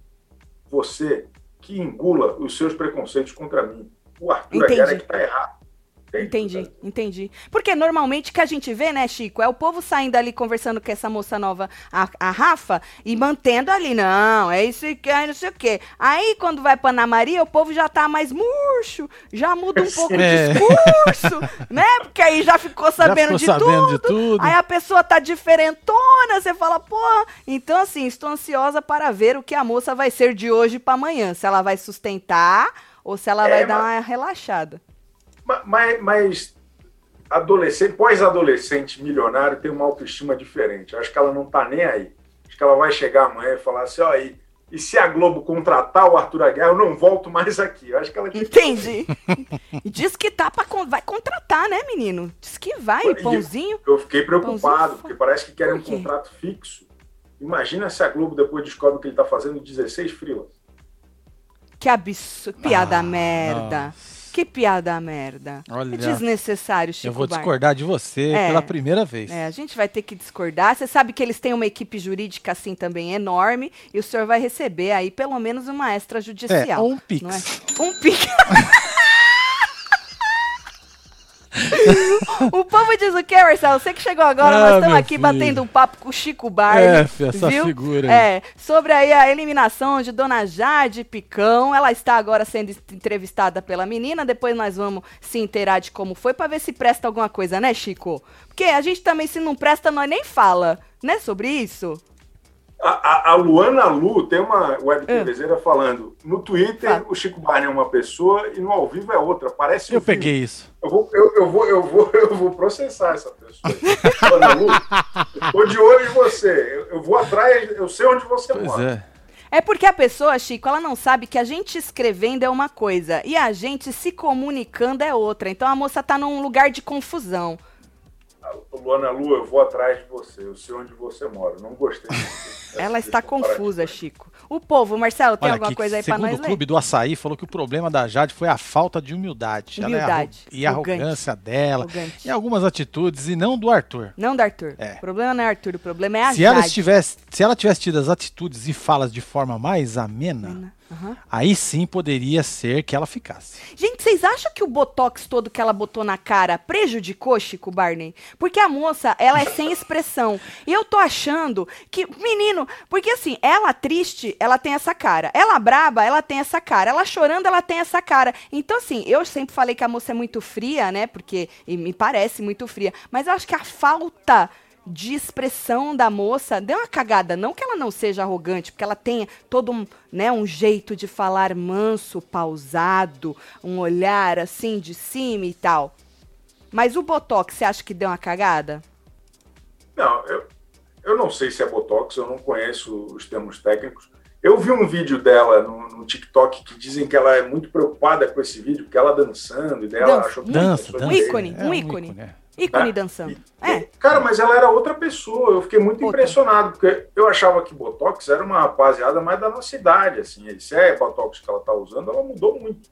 você que engula os seus preconceitos contra mim. O Arthur Entendi. é que está errado. Entendi, entendi. Porque normalmente o que a gente vê, né, Chico, é o povo saindo ali conversando com essa moça nova, a, a Rafa, e mantendo ali, não, é isso que é não sei o quê. Aí quando vai pra Ana Maria, o povo já tá mais murcho, já muda um pouco é. o discurso, [laughs] né? Porque aí já ficou sabendo, já ficou de, sabendo tudo, de, tudo, Aí a pessoa tá diferentona, você fala, pô. Então, assim, estou ansiosa para ver o que a moça vai ser de hoje para amanhã. Se ela vai sustentar ou se ela é, vai dar uma relaxada. Mas, mas adolescente, pós-adolescente milionário tem uma autoestima diferente. acho que ela não tá nem aí. Acho que ela vai chegar amanhã e falar assim, ó, aí, e se a Globo contratar o Arthur Aguiar, eu não volto mais aqui. Eu acho que ela Entendi. Diz que tá pra, vai contratar, né, menino? Diz que vai, e pãozinho. Eu fiquei preocupado, porque parece que querem um contrato fixo. Imagina se a Globo depois descobre que ele tá fazendo 16 frilas. Que absurdo. Piada ah, merda. Nossa. Que piada merda. Olha, é desnecessário, Chico Eu vou discordar de você é, pela primeira vez. É, a gente vai ter que discordar. Você sabe que eles têm uma equipe jurídica assim também enorme e o senhor vai receber aí pelo menos uma extrajudicial. É, um pix. É? Um pix. [laughs] [laughs] o povo diz o quê, Marcelo? Você que chegou agora, ah, nós estamos aqui filho. batendo um papo com o Chico Barney. É, essa viu? figura. É, sobre aí a eliminação de Dona Jade Picão. Ela está agora sendo entrevistada pela menina. Depois nós vamos se inteirar de como foi para ver se presta alguma coisa, né, Chico? Porque a gente também, se não presta, nós nem fala, né, sobre isso. A, a, Luana Lu tem uma web TVzeira falando. No Twitter, o Chico Barney é uma pessoa e no ao vivo é outra. Parece um Eu filme. peguei isso. Eu vou, eu, eu, vou, eu, vou, [laughs] eu vou processar essa pessoa. Luana Lu, tô de olho em você. Eu, eu, vou atrás, eu sei onde você pois mora. É. É porque a pessoa, Chico, ela não sabe que a gente escrevendo é uma coisa e a gente se comunicando é outra. Então a moça tá num lugar de confusão. Luana Lu, eu vou atrás de você, eu sei onde você mora. Não gostei. [laughs] Ela está confusa, Chico. O povo, Marcelo, tem Olha, alguma coisa aí para nós? O Clube ler? do Açaí falou que o problema da Jade foi a falta de humildade. Humildade. É e a arrogância dela. Arrogante. E algumas atitudes, e não do Arthur. Não do Arthur. É. O problema não é Arthur, o problema é a se Jade. Ela estivesse, se ela tivesse tido as atitudes e falas de forma mais amena. amena Uhum. Aí sim poderia ser que ela ficasse. Gente, vocês acham que o botox todo que ela botou na cara prejudicou Chico Barney? Porque a moça, ela é sem expressão. E eu tô achando que, menino, porque assim, ela triste, ela tem essa cara. Ela braba, ela tem essa cara. Ela chorando, ela tem essa cara. Então, assim, eu sempre falei que a moça é muito fria, né? Porque me parece muito fria. Mas eu acho que a falta de expressão da moça deu uma cagada. Não que ela não seja arrogante, porque ela tenha todo um, né, um jeito de falar manso, pausado, um olhar assim de cima e tal. Mas o Botox, você acha que deu uma cagada? Não, eu, eu não sei se é Botox, eu não conheço os termos técnicos. Eu vi um vídeo dela no, no, TikTok que dizem que ela é muito preocupada com esse vídeo, porque ela dançando, e dela dança, achou que dança, dança. Um ícone, é, um ícone. Um ícone é. Ícone tá? dançando. E, é. Cara, mas ela era outra pessoa. Eu fiquei muito outra. impressionado, porque eu achava que Botox era uma rapaziada mais da nossa idade. Assim. Se é Botox que ela tá usando, ela mudou muito.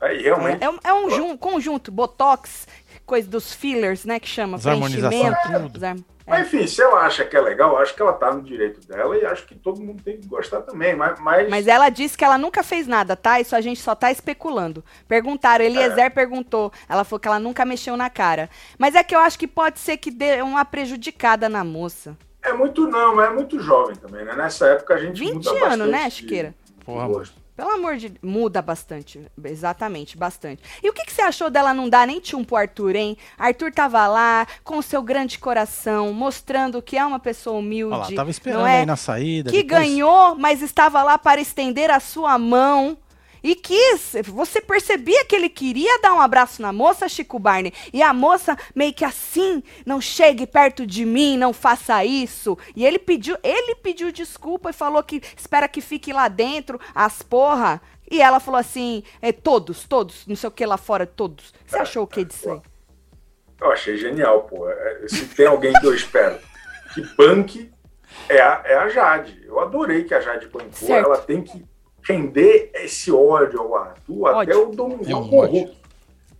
Aí, realmente. É, é, é um jun, conjunto, Botox, coisa dos fillers, né? Que chama preenchimento. Tudo. Mas, enfim, se ela acha que é legal, acho que ela tá no direito dela e acho que todo mundo tem que gostar também. Mas, mas... mas ela disse que ela nunca fez nada, tá? Isso a gente só tá especulando. Perguntaram, Eliezer é. perguntou. Ela falou que ela nunca mexeu na cara. Mas é que eu acho que pode ser que dê uma prejudicada na moça. É muito não, mas é muito jovem também, né? Nessa época a gente 20 anos, né, Chiqueira? Porra, gosto. Pelo amor de muda bastante. Exatamente, bastante. E o que, que, você achou dela não dar nem tchum pro Arthur, hein? Arthur tava lá, com o seu grande coração, mostrando que é uma pessoa humilde. Olha lá, tava esperando não é? aí na saída. Que depois... ganhou, mas estava lá para estender a sua mão e quis. Você percebia que ele queria dar um abraço na moça, Chico Barney. E a moça meio que assim, não chegue perto de mim, não faça isso. E ele pediu, ele pediu desculpa e falou que espera que fique lá dentro as porra. E ela falou assim, é, todos, todos, não sei o que lá fora, todos. Você é, achou o que disso aí? Eu achei genial, pô. É, se tem alguém que eu espero que banque, é a, é a Jade. Eu adorei que a Jade bancou. Certo. Ela tem que render esse ódio ao Arthur ódio. até o Domingão é um com o Hulk.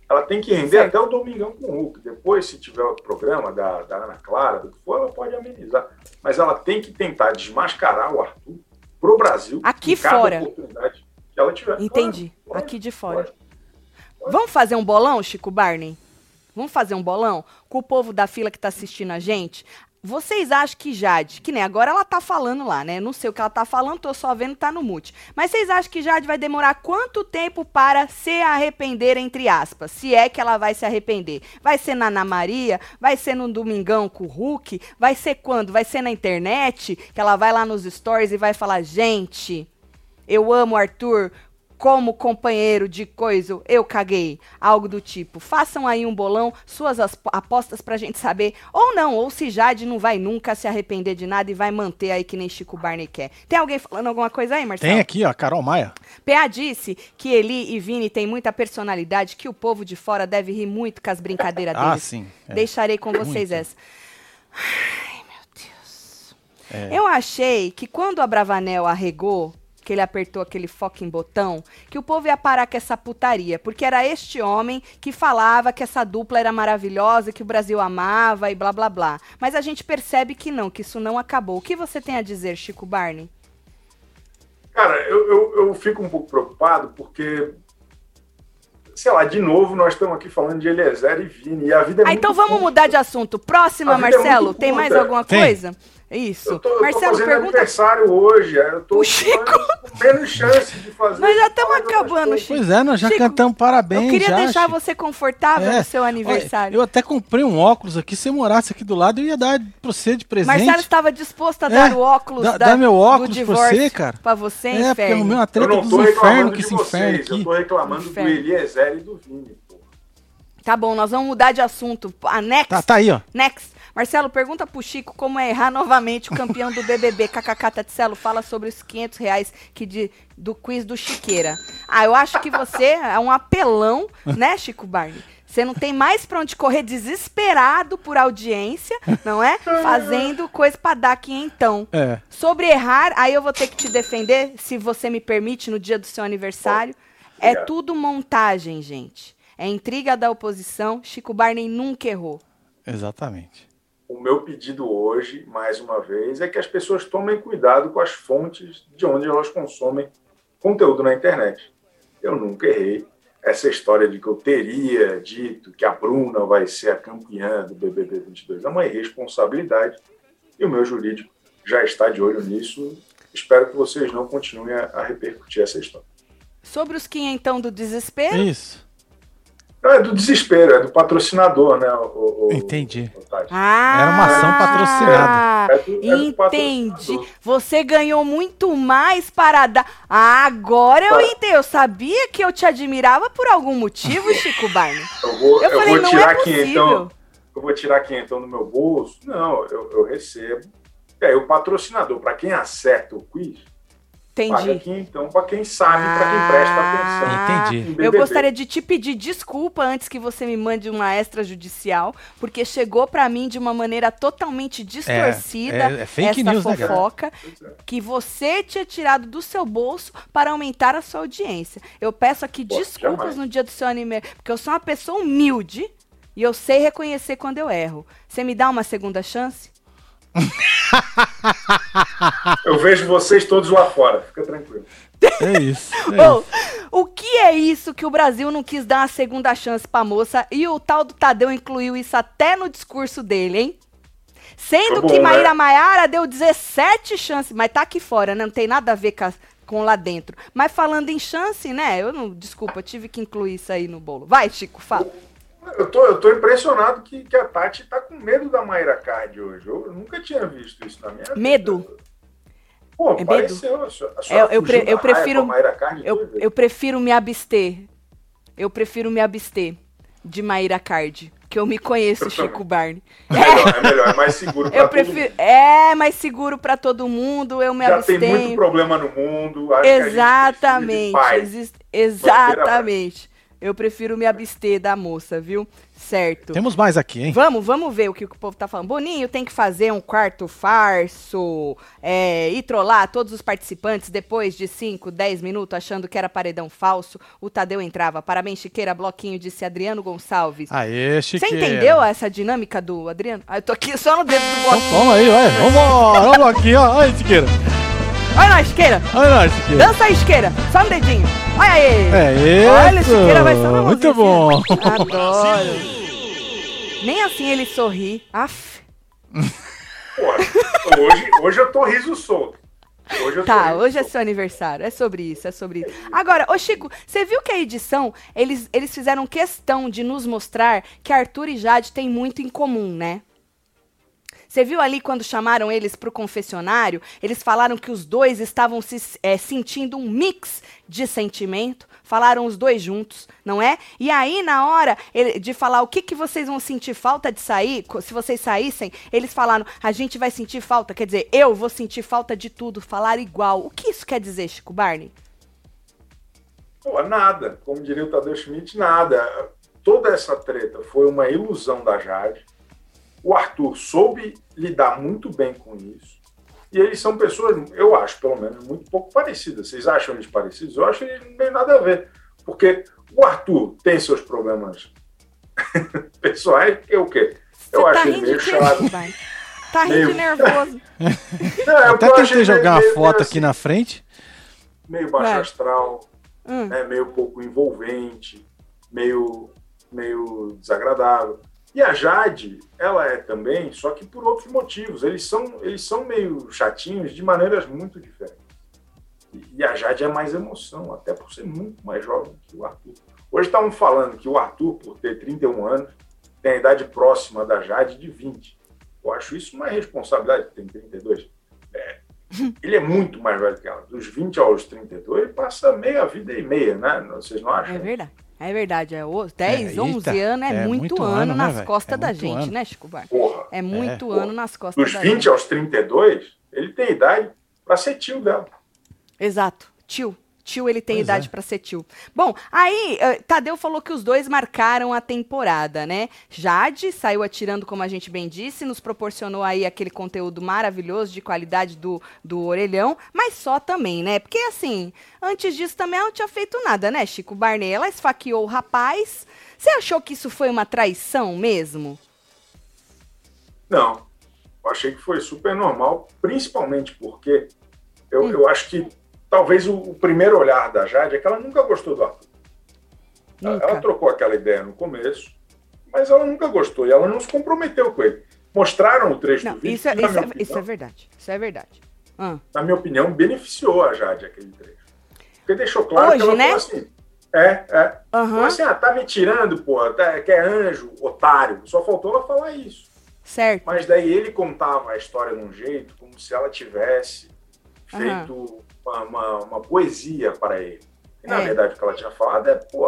Ela tem que render certo. até o Domingão com o Hulk. Depois, se tiver outro programa da, da Ana Clara, do que for, ela pode amenizar. Mas ela tem que tentar desmascarar o Arthur pro Brasil. Aqui fora. oportunidade que ela tiver. Entendi. Pode, Aqui de fora. Vamos fazer um bolão, Chico Barney? Vamos fazer um bolão com o povo da fila que tá assistindo a gente? Vocês acham que Jade, que nem agora ela tá falando lá, né? Não sei o que ela tá falando, tô só vendo, tá no mute. Mas vocês acham que Jade vai demorar quanto tempo para se arrepender, entre aspas? Se é que ela vai se arrepender. Vai ser na Ana Maria? Vai ser no Domingão com o Hulk? Vai ser quando? Vai ser na internet? Que ela vai lá nos stories e vai falar: gente, eu amo o Arthur, como companheiro de coisa, eu caguei. Algo do tipo. Façam aí um bolão, suas apostas pra gente saber. Ou não, ou se Jade não vai nunca se arrepender de nada e vai manter aí que nem Chico Barney quer. Tem alguém falando alguma coisa aí, Marcelo? Tem aqui, ó, Carol Maia. PA disse que Eli e Vini têm muita personalidade, que o povo de fora deve rir muito com as brincadeiras Ah, deles. sim. é. Deixarei com vocês Muito. essa. Ai, meu Deus. É. Eu achei que quando a Bravanel arregou, que ele apertou aquele fucking botão, que o povo ia parar com essa putaria, porque era este homem que falava que essa dupla era maravilhosa, que o Brasil amava e blá blá blá. Mas a gente percebe que não, que isso não acabou. O que você tem a dizer, Chico Barney? Cara, eu, eu, eu fico um pouco preocupado porque, sei lá, de novo nós estamos aqui falando de Eliezer e Vini. E a vida é Ah, muito então vamos curta. mudar de assunto. Próxima, é Marcelo, muito tem mais alguma Tem. coisa? Isso. Eu tô, eu tô Marcelo, fazendo pergunta. aniversário hoje. Eu tô O Chico. com menos chance de fazer. Nós já estamos acabando. Chico. Pois é, nós já Chico, cantamos parabéns. Eu queria já, deixar Chico. você confortável É. no seu aniversário. Olha, eu até comprei um óculos aqui. Se você morasse aqui do lado, eu ia dar pra você de presente. Marcelo estava disposto a É, dar o óculos dá- da, dá meu óculos do pra divórcio você, cara. Pra você, É, porque o inferno. meu uma Eu treta não dos tô infernos reclamando que esse inferno vocês, eu aqui. tô reclamando Inferno. do Eliezer e do Vini. pô. Tá bom, nós vamos mudar de assunto. A next, Tá, tá aí, ó. next. Marcelo, pergunta pro Chico como é errar novamente o campeão do BBB. [laughs] KKK Tatselo fala sobre os 500 reais que de, do quiz do Chiqueira. Ah, eu acho que você é um apelão, né, Chico Barney? Você não tem mais pra onde correr desesperado por audiência, não é? Fazendo coisa pra dar quinhentão. É. Sobre errar, aí eu vou ter que te defender, se você me permite, no dia do seu aniversário. É tudo montagem, gente. É intriga da oposição. Chico Barney nunca errou. Exatamente. O meu pedido hoje, mais uma vez, é que as pessoas tomem cuidado com as fontes de onde elas consomem conteúdo na internet. Eu nunca errei. Essa história de que eu teria dito que a Bruna vai ser a campeã do BBB 22 é uma irresponsabilidade e o meu jurídico já está de olho nisso. Espero que vocês não continuem a, repercutir essa história. Sobre os quinhentão do desespero, Isso. Não, é do desespero, é do patrocinador, né? O, o- Entendi. o. Ah, Era uma ação patrocinada. É do- é do Entendi. patrocinador. Você ganhou muito mais para dar. Ah, agora eu entendi. Eu sabia que eu te admirava por algum motivo, [laughs] Chico Barney. Eu vou, Eu eu falei, vou não tirar é possível. quinhentão. Eu vou tirar quinhentão do meu bolso? Não, eu, eu recebo. E aí o patrocinador, para quem acerta o quiz, paga Entendi. quinhentão para quem sabe, para quem presta atenção. Ah, Entendi. em Eu gostaria de te pedir desculpa antes que você me mande uma extrajudicial, porque chegou pra mim de uma maneira totalmente distorcida é- é fake essa news, né, fofoca Pois é. que você tinha tirado do seu bolso para aumentar a sua audiência. Eu peço aqui Pô, desculpas jamais. no dia do seu aniversário, porque eu sou uma pessoa humilde e eu sei reconhecer quando eu erro. Você me dá uma segunda chance? [laughs] Eu vejo vocês todos lá fora, fica tranquilo. É isso. é Ô, o que é isso que o Brasil não quis dar uma segunda chance pra moça e o tal do Tadeu incluiu isso até no discurso dele, hein? Sendo bom, que né? Maíra Maiara deu 17 chances, mas tá aqui fora, né? Não tem nada a ver com, a- com lá dentro. Mas falando em chance, né? Eu não, desculpa, tive que incluir isso aí no bolo. Vai, Chico, fala. Eu tô, eu tô impressionado que, que a Tati tá com medo da Mayra Card hoje. Eu nunca tinha visto isso na minha vida. Medo. Pô, É pareceu. A senhora, a senhora Eu- eu pre- eu prefiro- Mayra Eu, eu prefiro me abster. Eu prefiro me abster de Maíra Card. Que eu me conheço, Eu também. Chico Barney. É melhor, [laughs] é melhor, é mais seguro pra Eu todo prefiro. mundo. É mais seguro pra todo mundo, eu me Já abstenho. tem muito problema no mundo. Exatamente. Exatamente. Eu prefiro me abster da moça, viu? Certo. Temos mais aqui, hein? Vamos, vamos ver o que o povo tá falando. Boninho tem que fazer um quarto farso é, e trollar todos os participantes depois de 5, 10 minutos achando que era paredão falso. O Tadeu entrava. Parabéns, Chiqueira. Bloquinho, disse Adriano Gonçalves. Aê, Você Chiqueira. entendeu essa dinâmica do Adriano? Ah, eu tô aqui só no dedo do Então bloquinho. toma aí, vai. Vambora, vamos aqui, ó. Olha, Chiqueira. Olha nós, Chiqueira. Olha nós, Chiqueira. Dança aí, Chiqueira. Só no dedinho. Olha aí. É isso. Olha, Chiqueira vai só na Muito bom. assim. Adoro. Nem assim ele sorri. Aff. Pô, hoje, hoje eu tô riso solto. Hoje Tá, hoje é seu aniversário. É sobre isso, é sobre isso. Agora, ô Chico, você viu que a edição, eles, eles fizeram questão de nos mostrar que Arthur e Jade têm muito em comum, né? Você viu ali quando chamaram eles pro confessionário? Eles falaram que os dois estavam se é, sentindo um mix de sentimento. Falaram os dois juntos, não é? E aí, na hora de falar o que, que vocês vão sentir falta de sair, se vocês saíssem, eles falaram: a gente vai sentir falta. Quer dizer, eu vou sentir falta de tudo, falar igual. O que isso quer dizer, Chico Barney? Pô, nada. Como diria o Tadeu Schmidt, nada. Toda essa treta foi uma ilusão da Jade. O Arthur soube lidar muito bem com isso. E eles são pessoas, eu acho, pelo menos, muito pouco parecidas. Vocês acham eles parecidos? Eu acho que eles não têm nada a ver. Porque o Arthur tem seus problemas [laughs] pessoais, que é o quê? Você Eu tá acho ele rindo meio quê, chato. Tá rindo de Meio- nervoso. [laughs] Não, é Até eu acho tentei ele jogar uma meio- foto meio aqui na frente. meio baixo Vai. astral, Hum. né, meio pouco envolvente, meio, meio desagradável. E a Jade, ela é também, só que por outros motivos. Eles são, eles são meio chatinhos de maneiras muito diferentes. E- a Jade é mais emoção, até por ser muito mais jovem que o Arthur. Hoje estavam falando que o Arthur, por ter 31 anos, tem a idade próxima da Jade de 20. Eu acho isso uma responsabilidade, tem 32. É, [laughs] ele é muito mais velho que ela. Dos 20 aos 32, ele passa meia vida e meia, né? Vocês não acham? É verdade. É verdade, é o 10, É, 11 eita, anos é, é muito, muito ano, ano, né, nas velho? costas É da gente, ano. né, Chico? Porra. É muito ano nas costas Dos da 20 gente. aos 32, ele tem idade para ser tio dela. Exato. Tio. Tio, ele tem Pois idade é. pra ser tio. Bom, aí, eh, Tadeu falou que os dois marcaram a temporada, né? Jade saiu atirando, como a gente bem disse, nos proporcionou aí aquele conteúdo maravilhoso de qualidade do, do orelhão, mas só também, né? Porque, assim, antes disso também ela não tinha feito nada, né, Chico Barney? Ela esfaqueou o rapaz. Você achou que isso foi uma traição mesmo? Não. Eu achei que foi super normal, principalmente porque eu, Hum. eu acho que talvez o, o primeiro olhar da Jade é que ela nunca gostou do Arthur. Ela- Nunca. Ela trocou aquela ideia no começo, mas ela nunca gostou e ela não se comprometeu com ele. Mostraram o trecho Não, do vídeo, isso, é- que, na, isso, é, opinião, isso é verdade. Isso é verdade. Ah. na minha opinião, beneficiou a Jade aquele trecho. Porque deixou claro Hoje, que ela né? falou assim. É, é. Aham. Falou assim, ah, tá me tirando, pô, tá, que é anjo, otário. Só faltou ela falar isso. Certo. Mas daí ele contava a história de um jeito como se ela tivesse feito uma, uma- uma poesia para ele. E, na É. verdade, o que ela tinha falado é, pô,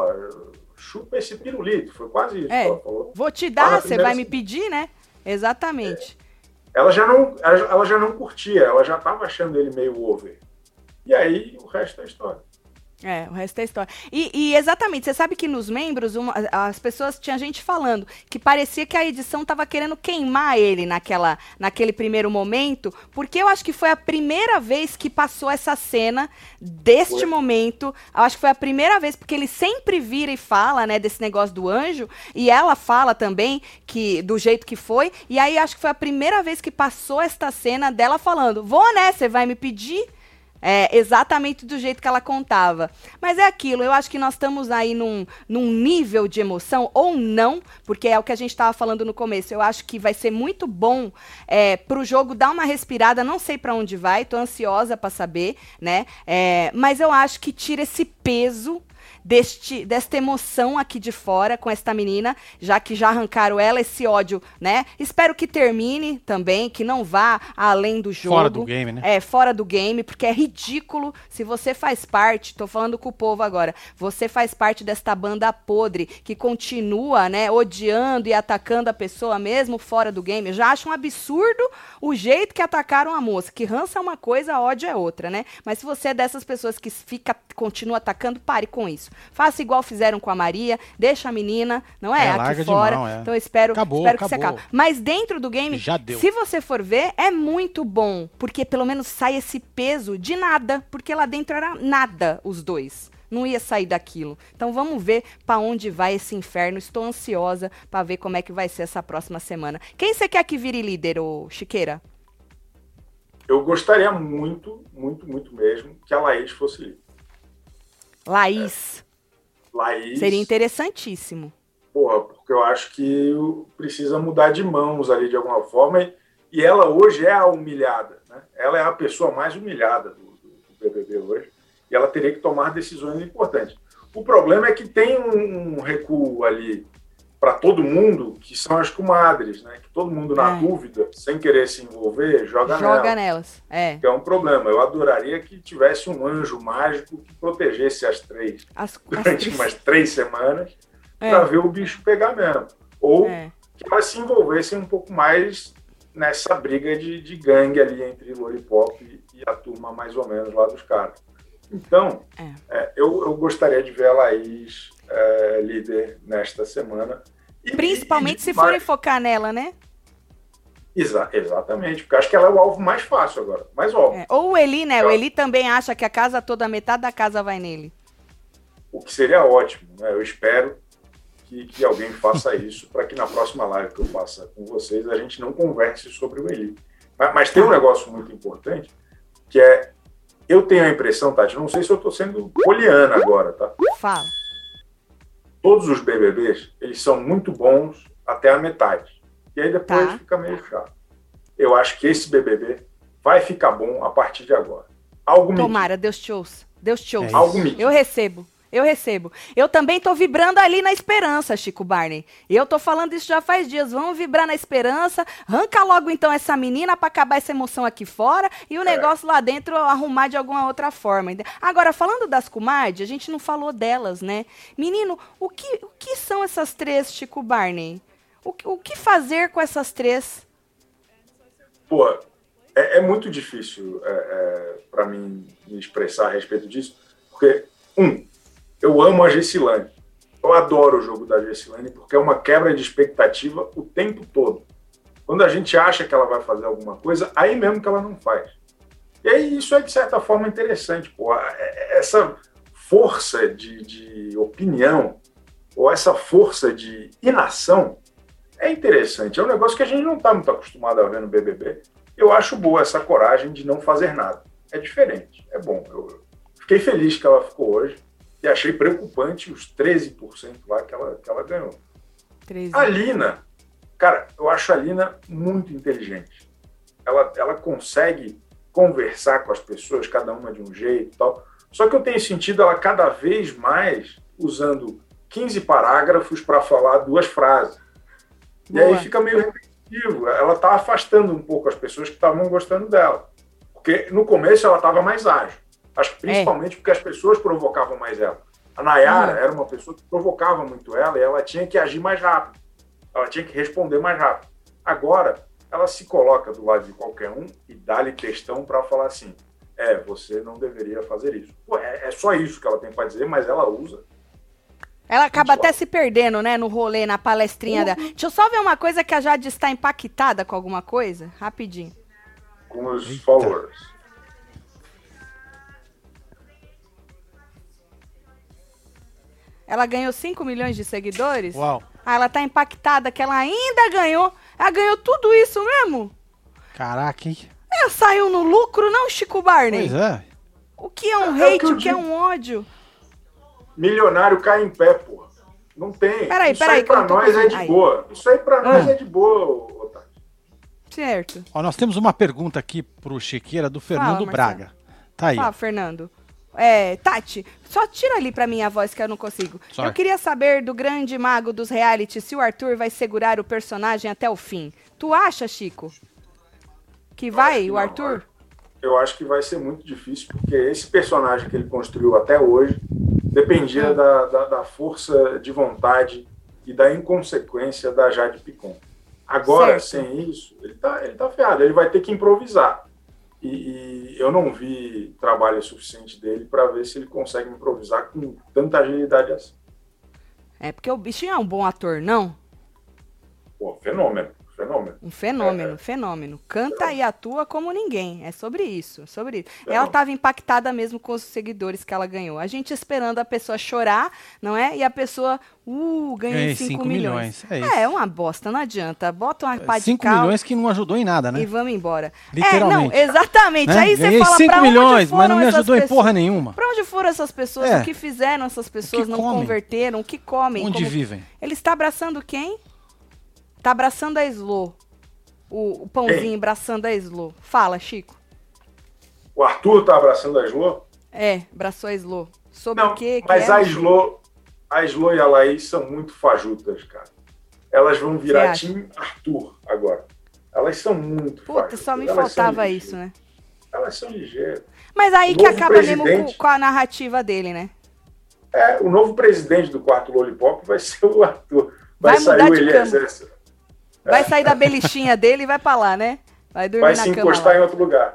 chupa esse pirulito. Foi quase isso É. Vou te dar, você vai me pedir, né? Exatamente. Ela já não, ela já não curtia, ela já estava achando ele meio over. E aí, o resto é história. É, o resto é história. E, e exatamente, você sabe que nos membros, uma- as pessoas, tinha gente falando que parecia que a edição tava querendo queimar ele naquela, naquele primeiro momento, porque eu acho que foi a primeira vez que passou essa cena deste Foi. momento. Eu acho que foi a primeira vez, porque ele sempre vira e fala, né, desse negócio do anjo, e ela fala também que do jeito que foi, e aí acho que foi a primeira vez que passou esta cena dela falando: "Vou, né, você vai me pedir?" É, exatamente do jeito que ela contava. Mas é aquilo, eu acho que nós estamos aí num, num nível de emoção, ou não, porque é o que a gente estava falando no começo. Eu acho que vai ser muito bom é, para o jogo dar uma respirada, não sei para onde vai, tô ansiosa para saber, né? É, mas eu acho que tira esse peso deste, desta emoção aqui de fora com esta menina, já que já arrancaram ela, esse ódio, né? Espero que termine também, que não vá além do jogo. Fora do game, né? É, fora do game, porque é ridículo se você faz parte, tô falando com o povo agora, você faz parte desta banda podre que continua, né, odiando e atacando a pessoa mesmo fora do game. Eu já acho um absurdo o jeito que atacaram a moça, que rança é uma coisa, ódio é outra, né? Mas se você é dessas pessoas que fica, continua atacando, pare com isso. Faça igual fizeram com a Maria, deixa a menina, não é? É, Aqui larga de fora. mão, é. Então eu espero, Acabou, espero que você acabou. acabe. Mas dentro do game, Já deu. se você for ver, é muito bom, porque pelo menos sai esse peso de nada, porque lá dentro era nada os dois. Não ia sair daquilo. Então vamos ver pra onde vai esse inferno. Estou ansiosa pra ver como é que vai ser essa próxima semana. Quem você quer que vire líder, ô Chiqueira? Eu gostaria muito, muito, muito mesmo que a Laís fosse livre. Laís. Laís. Seria interessantíssimo. porra, porque eu acho que precisa mudar de mãos ali de alguma forma. E, ela hoje é a humilhada. Né? Ela é a pessoa mais humilhada do, do, do BBB hoje. E ela teria que tomar decisões importantes. O problema é que tem um, um recuo ali para todo mundo, que são as comadres, né? Que todo mundo, na é. dúvida, sem querer se envolver, joga, joga nelas. É. Que é um problema. Eu adoraria que tivesse um anjo mágico que protegesse as três as, durante as umas três semanas é. para ver o bicho pegar mesmo. Ou é. que elas se envolvessem um pouco mais nessa briga de, de gangue ali entre Lollipop e, e a turma mais ou menos lá dos caras. Então, é. é, eu, eu, gostaria de ver a Laís é, líder nesta semana. E, Principalmente e, se forem focar nela, né? Exa exatamente, porque acho que ela é o alvo mais fácil agora, mais óbvio. É. Ou o Eli, né? O Eli também acha que a casa toda, metade da casa vai nele. O que seria ótimo, né? Eu espero que, que alguém faça [laughs] isso para que na próxima live que eu faça com vocês a gente não converse sobre o Eli. Mas, mas tem um tá. negócio muito importante que é eu tenho a impressão, Tati, não sei se eu estou sendo poliana agora, tá? Fala. Todos os BBBs, eles são muito bons até a metade. E aí depois tá. fica meio chato. Eu acho que esse BBB vai ficar bom a partir de agora. Algo Tomara, Deus te ouça. Deus te ouça. É eu recebo. Eu recebo. Eu também tô vibrando ali na esperança, Chico Barney. Eu tô falando isso já faz dias. Vamos vibrar na esperança. Arranca logo então essa menina para acabar essa emoção aqui fora e o é. negócio lá dentro arrumar de alguma outra forma. Agora, falando das comadres, a gente não falou delas, né? Menino, o que, o que são essas três, Chico Barney? O, o que fazer com essas três? Pô, é, é muito difícil é, é, para mim me expressar a respeito disso, porque, um, eu amo a Gessilane. Eu adoro o jogo da Gessilane porque é uma quebra de expectativa o tempo todo. Quando a gente acha que ela vai fazer alguma coisa, aí mesmo que ela não faz. E aí isso é, de certa forma, interessante. Pô. É, é, essa força de, de opinião ou essa força de inação é interessante. É um negócio que a gente não está muito acostumado a ver no BBB. Eu acho boa essa coragem de não fazer nada. É diferente, é bom. Eu fiquei feliz que ela ficou hoje. E achei preocupante os 13% lá que ela, que ela ganhou. 13. A Lina, cara, eu acho a Lina muito inteligente. Ela, ela consegue conversar com as pessoas, cada uma de um jeito e tal. Só que eu tenho sentido ela cada vez mais usando 15 parágrafos para falar duas frases. Boa. E aí fica meio repetitivo. Ela está afastando um pouco as pessoas que estavam gostando dela. Porque no começo ela estava mais ágil. Acho que principalmente é. porque as pessoas provocavam mais ela. A Nayara uhum. era uma pessoa que provocava muito ela e ela tinha que agir mais rápido. Ela tinha que responder mais rápido. Agora, ela se coloca do lado de qualquer um e dá-lhe questão para falar assim: é, você não deveria fazer isso. Pô, é, é só isso que ela tem para dizer, mas ela usa. Ela acaba até se perdendo, né, no rolê, na palestrinha uhum. dela. Deixa eu só ver uma coisa que a Jade está impactada com alguma coisa, rapidinho. Com os Eita. followers. Ela ganhou 5 milhões de seguidores. Uau. Ah, ela tá impactada que ela ainda ganhou. Ela ganhou tudo isso mesmo? Caraca, hein? Ela saiu no lucro, não, Chico Barney? Pois é. O que é um é hate, o que, é um ódio? Milionário cai em pé, porra. Não tem. Peraí, Isso peraí, aí pra nós é de aí. boa. Isso aí pra nós ah. é de boa, Otávio. Certo. Ó, nós temos uma pergunta aqui pro Chiqueira do Fernando Fala, Braga. Tá aí. Fala, Fernando. É, Tati, só tira ali pra mim a voz que eu não consigo. Sorry. Eu queria saber do grande mago dos reality se o Arthur vai segurar o personagem até o fim. Tu acha, Chico? Que vai, que o não. Arthur? Eu acho que vai ser muito difícil, porque esse personagem que ele construiu até hoje dependia ah. da, da, da, força de vontade e da inconsequência da Jade Picon. Agora, certo. sem isso, ele tá, ele tá ferrado. Ele vai ter que improvisar. E, e, eu não vi trabalho suficiente dele para ver se ele consegue improvisar com tanta agilidade assim. É porque o bichinho é um bom ator, não? Pô, fenômeno. Fenômeno. Um fenômeno, É. fenômeno. Canta e atua como ninguém. É sobre isso, é sobre isso. Ela estava impactada mesmo com os seguidores que ela ganhou. A gente esperando a pessoa chorar, não é? E a pessoa, uh, ganhei Ganhei 5 cinco milhões. milhões, é isso. É, uma bosta, não adianta. Bota uma pá de 5 cal milhões que não ajudou em nada, né? e vamos embora. Literalmente. É, não, exatamente. Né? Aí você Ganhei fala 5 pra onde milhões, mas não foram me essas ajudou em pessoas? porra nenhuma. Pra onde foram essas pessoas? É. O que fizeram essas pessoas? não comem? converteram? O que comem? Onde Como- vivem? Ele está abraçando quem? Tá abraçando a Slo. O, o pãozinho Quem? abraçando a Slo. Fala, Chico. O Arthur tá abraçando a Slo? É, abraçou a Slo. Sobre Não, o que que mas é? a Slo, a Slo e a Laís são muito fajutas, cara. Elas vão virar time Arthur agora. Elas são muito Puta, fajutas. só me Elas faltava isso, né? Elas são ligeiras. Mas aí O que acaba mesmo com, presidente- a narrativa dele, né? É, o novo presidente do quarto Lollipop vai ser o Arthur. Vai Vai, sair o Eliezer. Vai sair da belichinha dele e vai pra lá, né? Vai dormir Vai na se cama encostar lá. em outro lugar.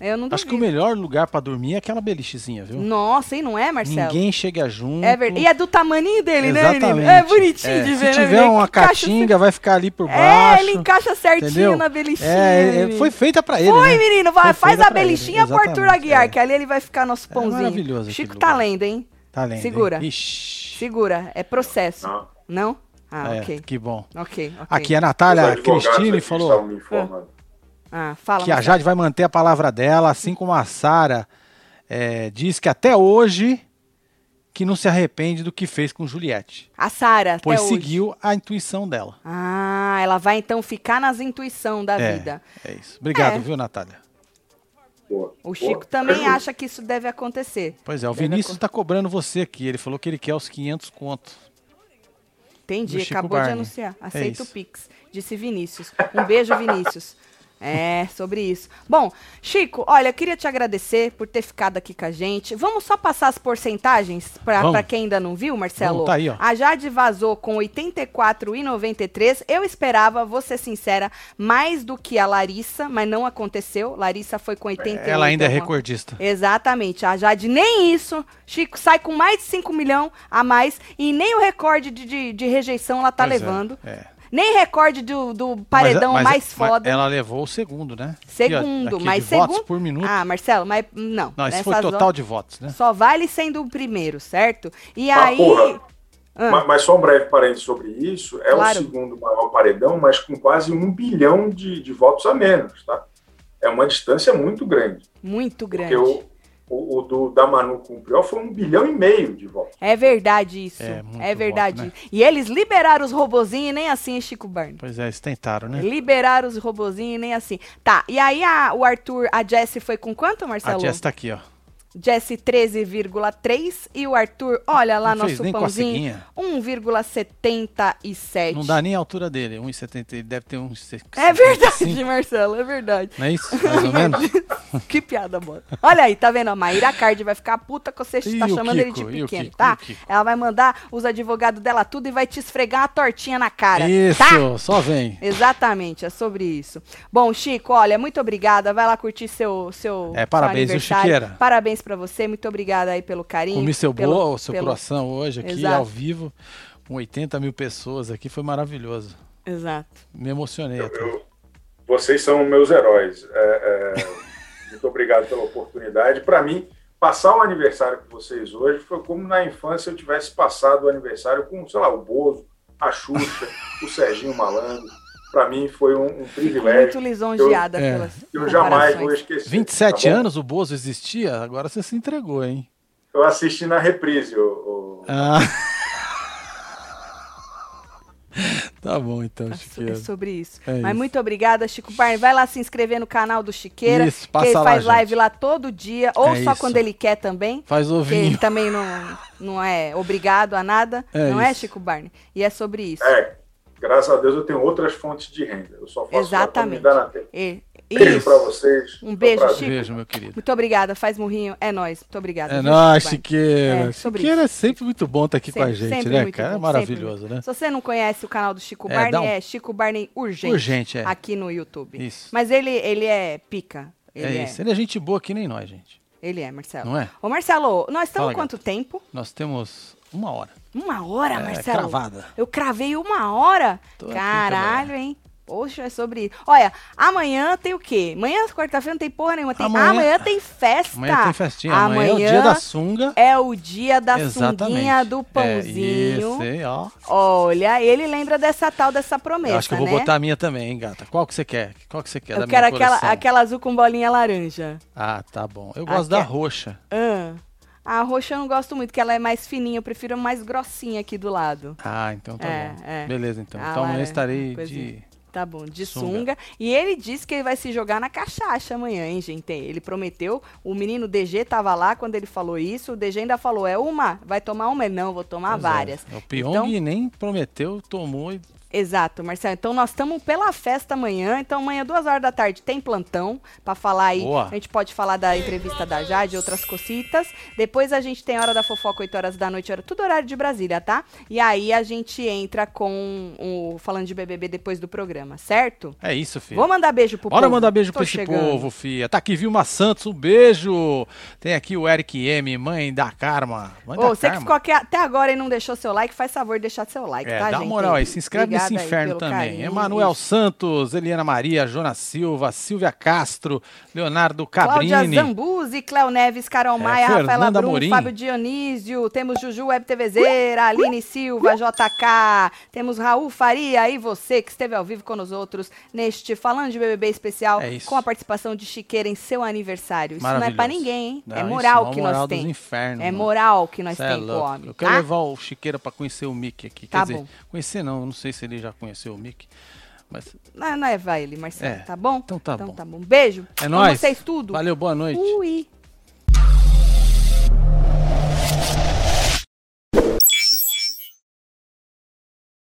Eu não Acho que o melhor lugar pra dormir é aquela belichezinha, viu? Nossa, e não é, Marcelo? Ninguém chega junto. É verdade. E é do tamaninho dele, né, Exatamente. menino? É bonitinho É, de Se ver, né? tiver menino? uma Encaixa catinga, vai ficar ali por É, baixo. ele encaixa certinho entendeu? na belichinha. É, é, foi feita pra ele, Foi, né? menino, vai, Foi faz a belichinha pro Arthur Aguiar, é. que ali ele vai ficar nosso É pãozinho. maravilhoso Chico tá lendo, hein? Tá lendo. hein? Segura. Ixi. Segura, é processo. Não. Não? Ah, É, ok. Que bom. Ok, ok. Aqui a Os Natália Cristine falou me informando. Ah, fala. que a. Jade vai manter a palavra dela, assim como a Sara é, diz que até hoje que não se arrepende do que fez com Juliette, A Sara, até pois hoje. seguiu a intuição dela. Ah, ela vai então ficar nas intuição da é, vida. é isso. Obrigado, É. viu, Natália? Boa. O Boa. Chico também acha que isso deve acontecer. Pois é, o Deve Vinícius acon- tá cobrando você aqui. Ele falou que ele quer os 500 contos. Entendi, acabou de Barney. anunciar. É Aceita o isso. Pix, disse Vinícius. Um beijo, Vinícius. É, sobre isso. Bom, Chico, olha, eu queria te agradecer por ter ficado aqui com a gente. Vamos só passar as porcentagens para quem ainda não viu, Marcelo? Vamos, tá aí, ó. A Jade vazou com 84,93. Eu esperava, vou ser sincera, mais do que a Larissa, mas não aconteceu. Larissa foi com 88. Ela ainda é recordista. Exatamente. A Jade nem isso. Chico sai com mais de 5 milhões a mais e nem o recorde de, de, de rejeição ela tá Pois é, levando. é. Nem recorde do, do paredão Mas- mas- mais mas foda. Ela levou o segundo, né? Segundo, aqui mas de votos segundo. por minuto. Ah, Marcelo, mas não. não, esse nessas foi o total de votos, né? Só vale sendo o primeiro, certo? E Ah, aí. porra. Ah. Ma- Mas, só um breve parênteses sobre isso. É Claro. o segundo maior paredão, mas com quase um bilhão de, de votos a menos, tá? É uma distância muito grande. Muito grande. Porque o, o, o do, da Manu com o Priol foi um bilhão e meio de votos. É verdade isso. É, É, verdade. voto, né? E eles liberaram os robozinhos e nem assim, Chico Barney. Pois é, eles tentaram, né? Liberaram os robozinhos e nem assim. Tá, e aí a- o Arthur, a Jessie foi com quanto, A Marcelo? Jess tá aqui, ó. Jessie 13,3 e o Arthur, olha lá Não nosso a pãozinho, ceguinha. 1,77. Não dá nem a altura dele. 1,70. Ele deve ter uns. É verdade, Marcelo, é verdade. Não é isso? Mais ou menos? [laughs] que piada, boa. Olha aí, tá vendo? A Maíra Card vai ficar puta que você E tá chamando ele de Kiko? E o pequeno, Kiko? tá? Ela vai mandar os advogados dela tudo e vai te esfregar uma tortinha na cara, Isso, tá? só vem. Exatamente, é sobre isso. Bom, Chico, olha, muito obrigada. Vai lá curtir seu seu É, seu parabéns, aniversário. Chiqueira? Parabéns pra você, muito obrigada aí pelo carinho. Comi seu pelo- bolo, seu pelo- coração hoje aqui Exato. ao vivo, com 80 mil pessoas aqui, foi maravilhoso. Exato. Me emocionei até. Eu- vocês são meus heróis. É, é, [laughs] muito obrigado pela oportunidade. Para mim, passar o aniversário com vocês hoje foi como na infância eu tivesse passado o aniversário com, sei lá, o Bozo, a Xuxa, o Serginho Malandro. Para mim foi um, um Fico privilégio muito lisonjeada Eu- é. pelas eu jamais vou esquecer. 27 tá anos o Bozo existia, agora você se entregou, hein? Eu assisti na reprise. O, o- Ah. [laughs] tá bom então, É É Chiqueiro. sobre isso. É Mas isso. muito obrigada, Chico Barney. Vai lá se inscrever no canal do Chiqueira. Isso, que passa ele lá, faz gente. live lá todo dia, ou É só isso. quando ele quer também. Faz Porque ele ovinho. também não, não é obrigado a nada. É não é, isso. Chico Barney? E é sobre isso. É, graças a Deus eu tenho outras fontes de renda. Eu só faço Exatamente. dar na tela. E- Beijo isso. para vocês. Um beijo. Chico. Beijo, meu querido. Muito obrigada. Faz murrinho. É nóis. Muito obrigada. É nóis? Chiqueira. É, Chiqueira é sempre muito bom estar aqui com a Sempre- gente, sempre né, muito cara? É bom, maravilhoso, sempre. né? Se você não conhece o canal do Chico É, Barney, um- é Chico Barney Urgente. Urgente, é. Aqui no YouTube. Isso. Mas ele, ele é pica. Ele É isso. Ele é gente boa que nem nós, gente. Ele é, Marcelo. Não é? Ô, Marcelo, nós estamos Fala, quanto tempo? Nós temos uma hora. Uma hora, É, Marcelo? cravada. Eu cravei uma hora? Tô aqui Caralho, hein? Poxa, é sobre isso. Olha, amanhã tem o quê? Amanhã, quarta-feira, não tem porra nenhuma. Tem... Amanhã- Amanhã, tem festa. Amanhã tem festinha. Amanhã, é o dia da sunga. é o dia da Exatamente. sunguinha do É, pãozinho. isso aí, ó. Olha, ele lembra dessa tal dessa promessa, Eu acho que eu vou né? botar a minha também, hein, gata. Qual que você quer? Qual que você quer da Eu quero minha aquela, aquela azul com bolinha laranja. Ah, tá bom. Eu gosto da roxa. Ah, a roxa eu não gosto muito, porque ela é mais fininha. Eu prefiro a mais grossinha aqui do lado. Ah, então tá É, bom. é. Beleza, então. Ah, então amanhã estarei coisinha. de... Tá bom, de sunga. Sunga. E ele disse que ele vai se jogar na cachaça amanhã, hein, gente? Ele prometeu. O menino DG tava lá quando ele falou isso. O DG ainda falou: é uma? Vai tomar uma? Não, vou tomar Pois é. várias. O Pyong Então- nem prometeu, tomou e... Exato, Marcelo. Então nós estamos pela festa amanhã. Então amanhã, duas horas da tarde, tem plantão pra falar aí. Boa. A gente pode falar da entrevista da Jade, outras cositas. Depois a gente tem hora da fofoca, 8 horas da noite, hora, tudo horário de Brasília, tá? E aí a gente entra com o falando de BBB depois do programa, certo? É isso, filho. Vou mandar beijo pro Bora povo. mandar beijo Tô pra esse chegando. povo, filha. Tá aqui Vilma Santos, um beijo. Tem aqui o Eric M, mãe da Karma. Mãe Ô, da você que Karma. ficou aqui até agora e não deixou seu like, faz favor de deixar seu like, É, tá, dá gente? uma moral aí, se inscreve Obrigada nesse inferno também. Emanuel. Santos, Eliana Maria, Jonas Silva, Silvia Castro, Leonardo Cláudia Cabrini. Zambuzi, Cléo Neves, Carol É, Maia, Rafaela Fernanda Brum, Amorim. Fábio Dionísio, temos Juju Web TVzeira, Aline Silva, JK, temos Raul Faria e você que esteve ao vivo com os outros neste Falando de BBB especial É com a participação de Chiqueira em seu aniversário. Isso não é pra ninguém, hein? Não, é moral não é que moral nós temos. É moral que nós é temos louco. homem, Eu quero tá? levar o Chiqueira pra conhecer o Mickey aqui. Tá Quer bom. dizer, conhecer não, não sei se ele já conheceu o Mickey. Mas Não, não é vai ele, Marcelo, É. tá bom? Então tá então bom. tá bom. Beijo. é nóis. vocês tudo. Valeu, boa noite. Fui.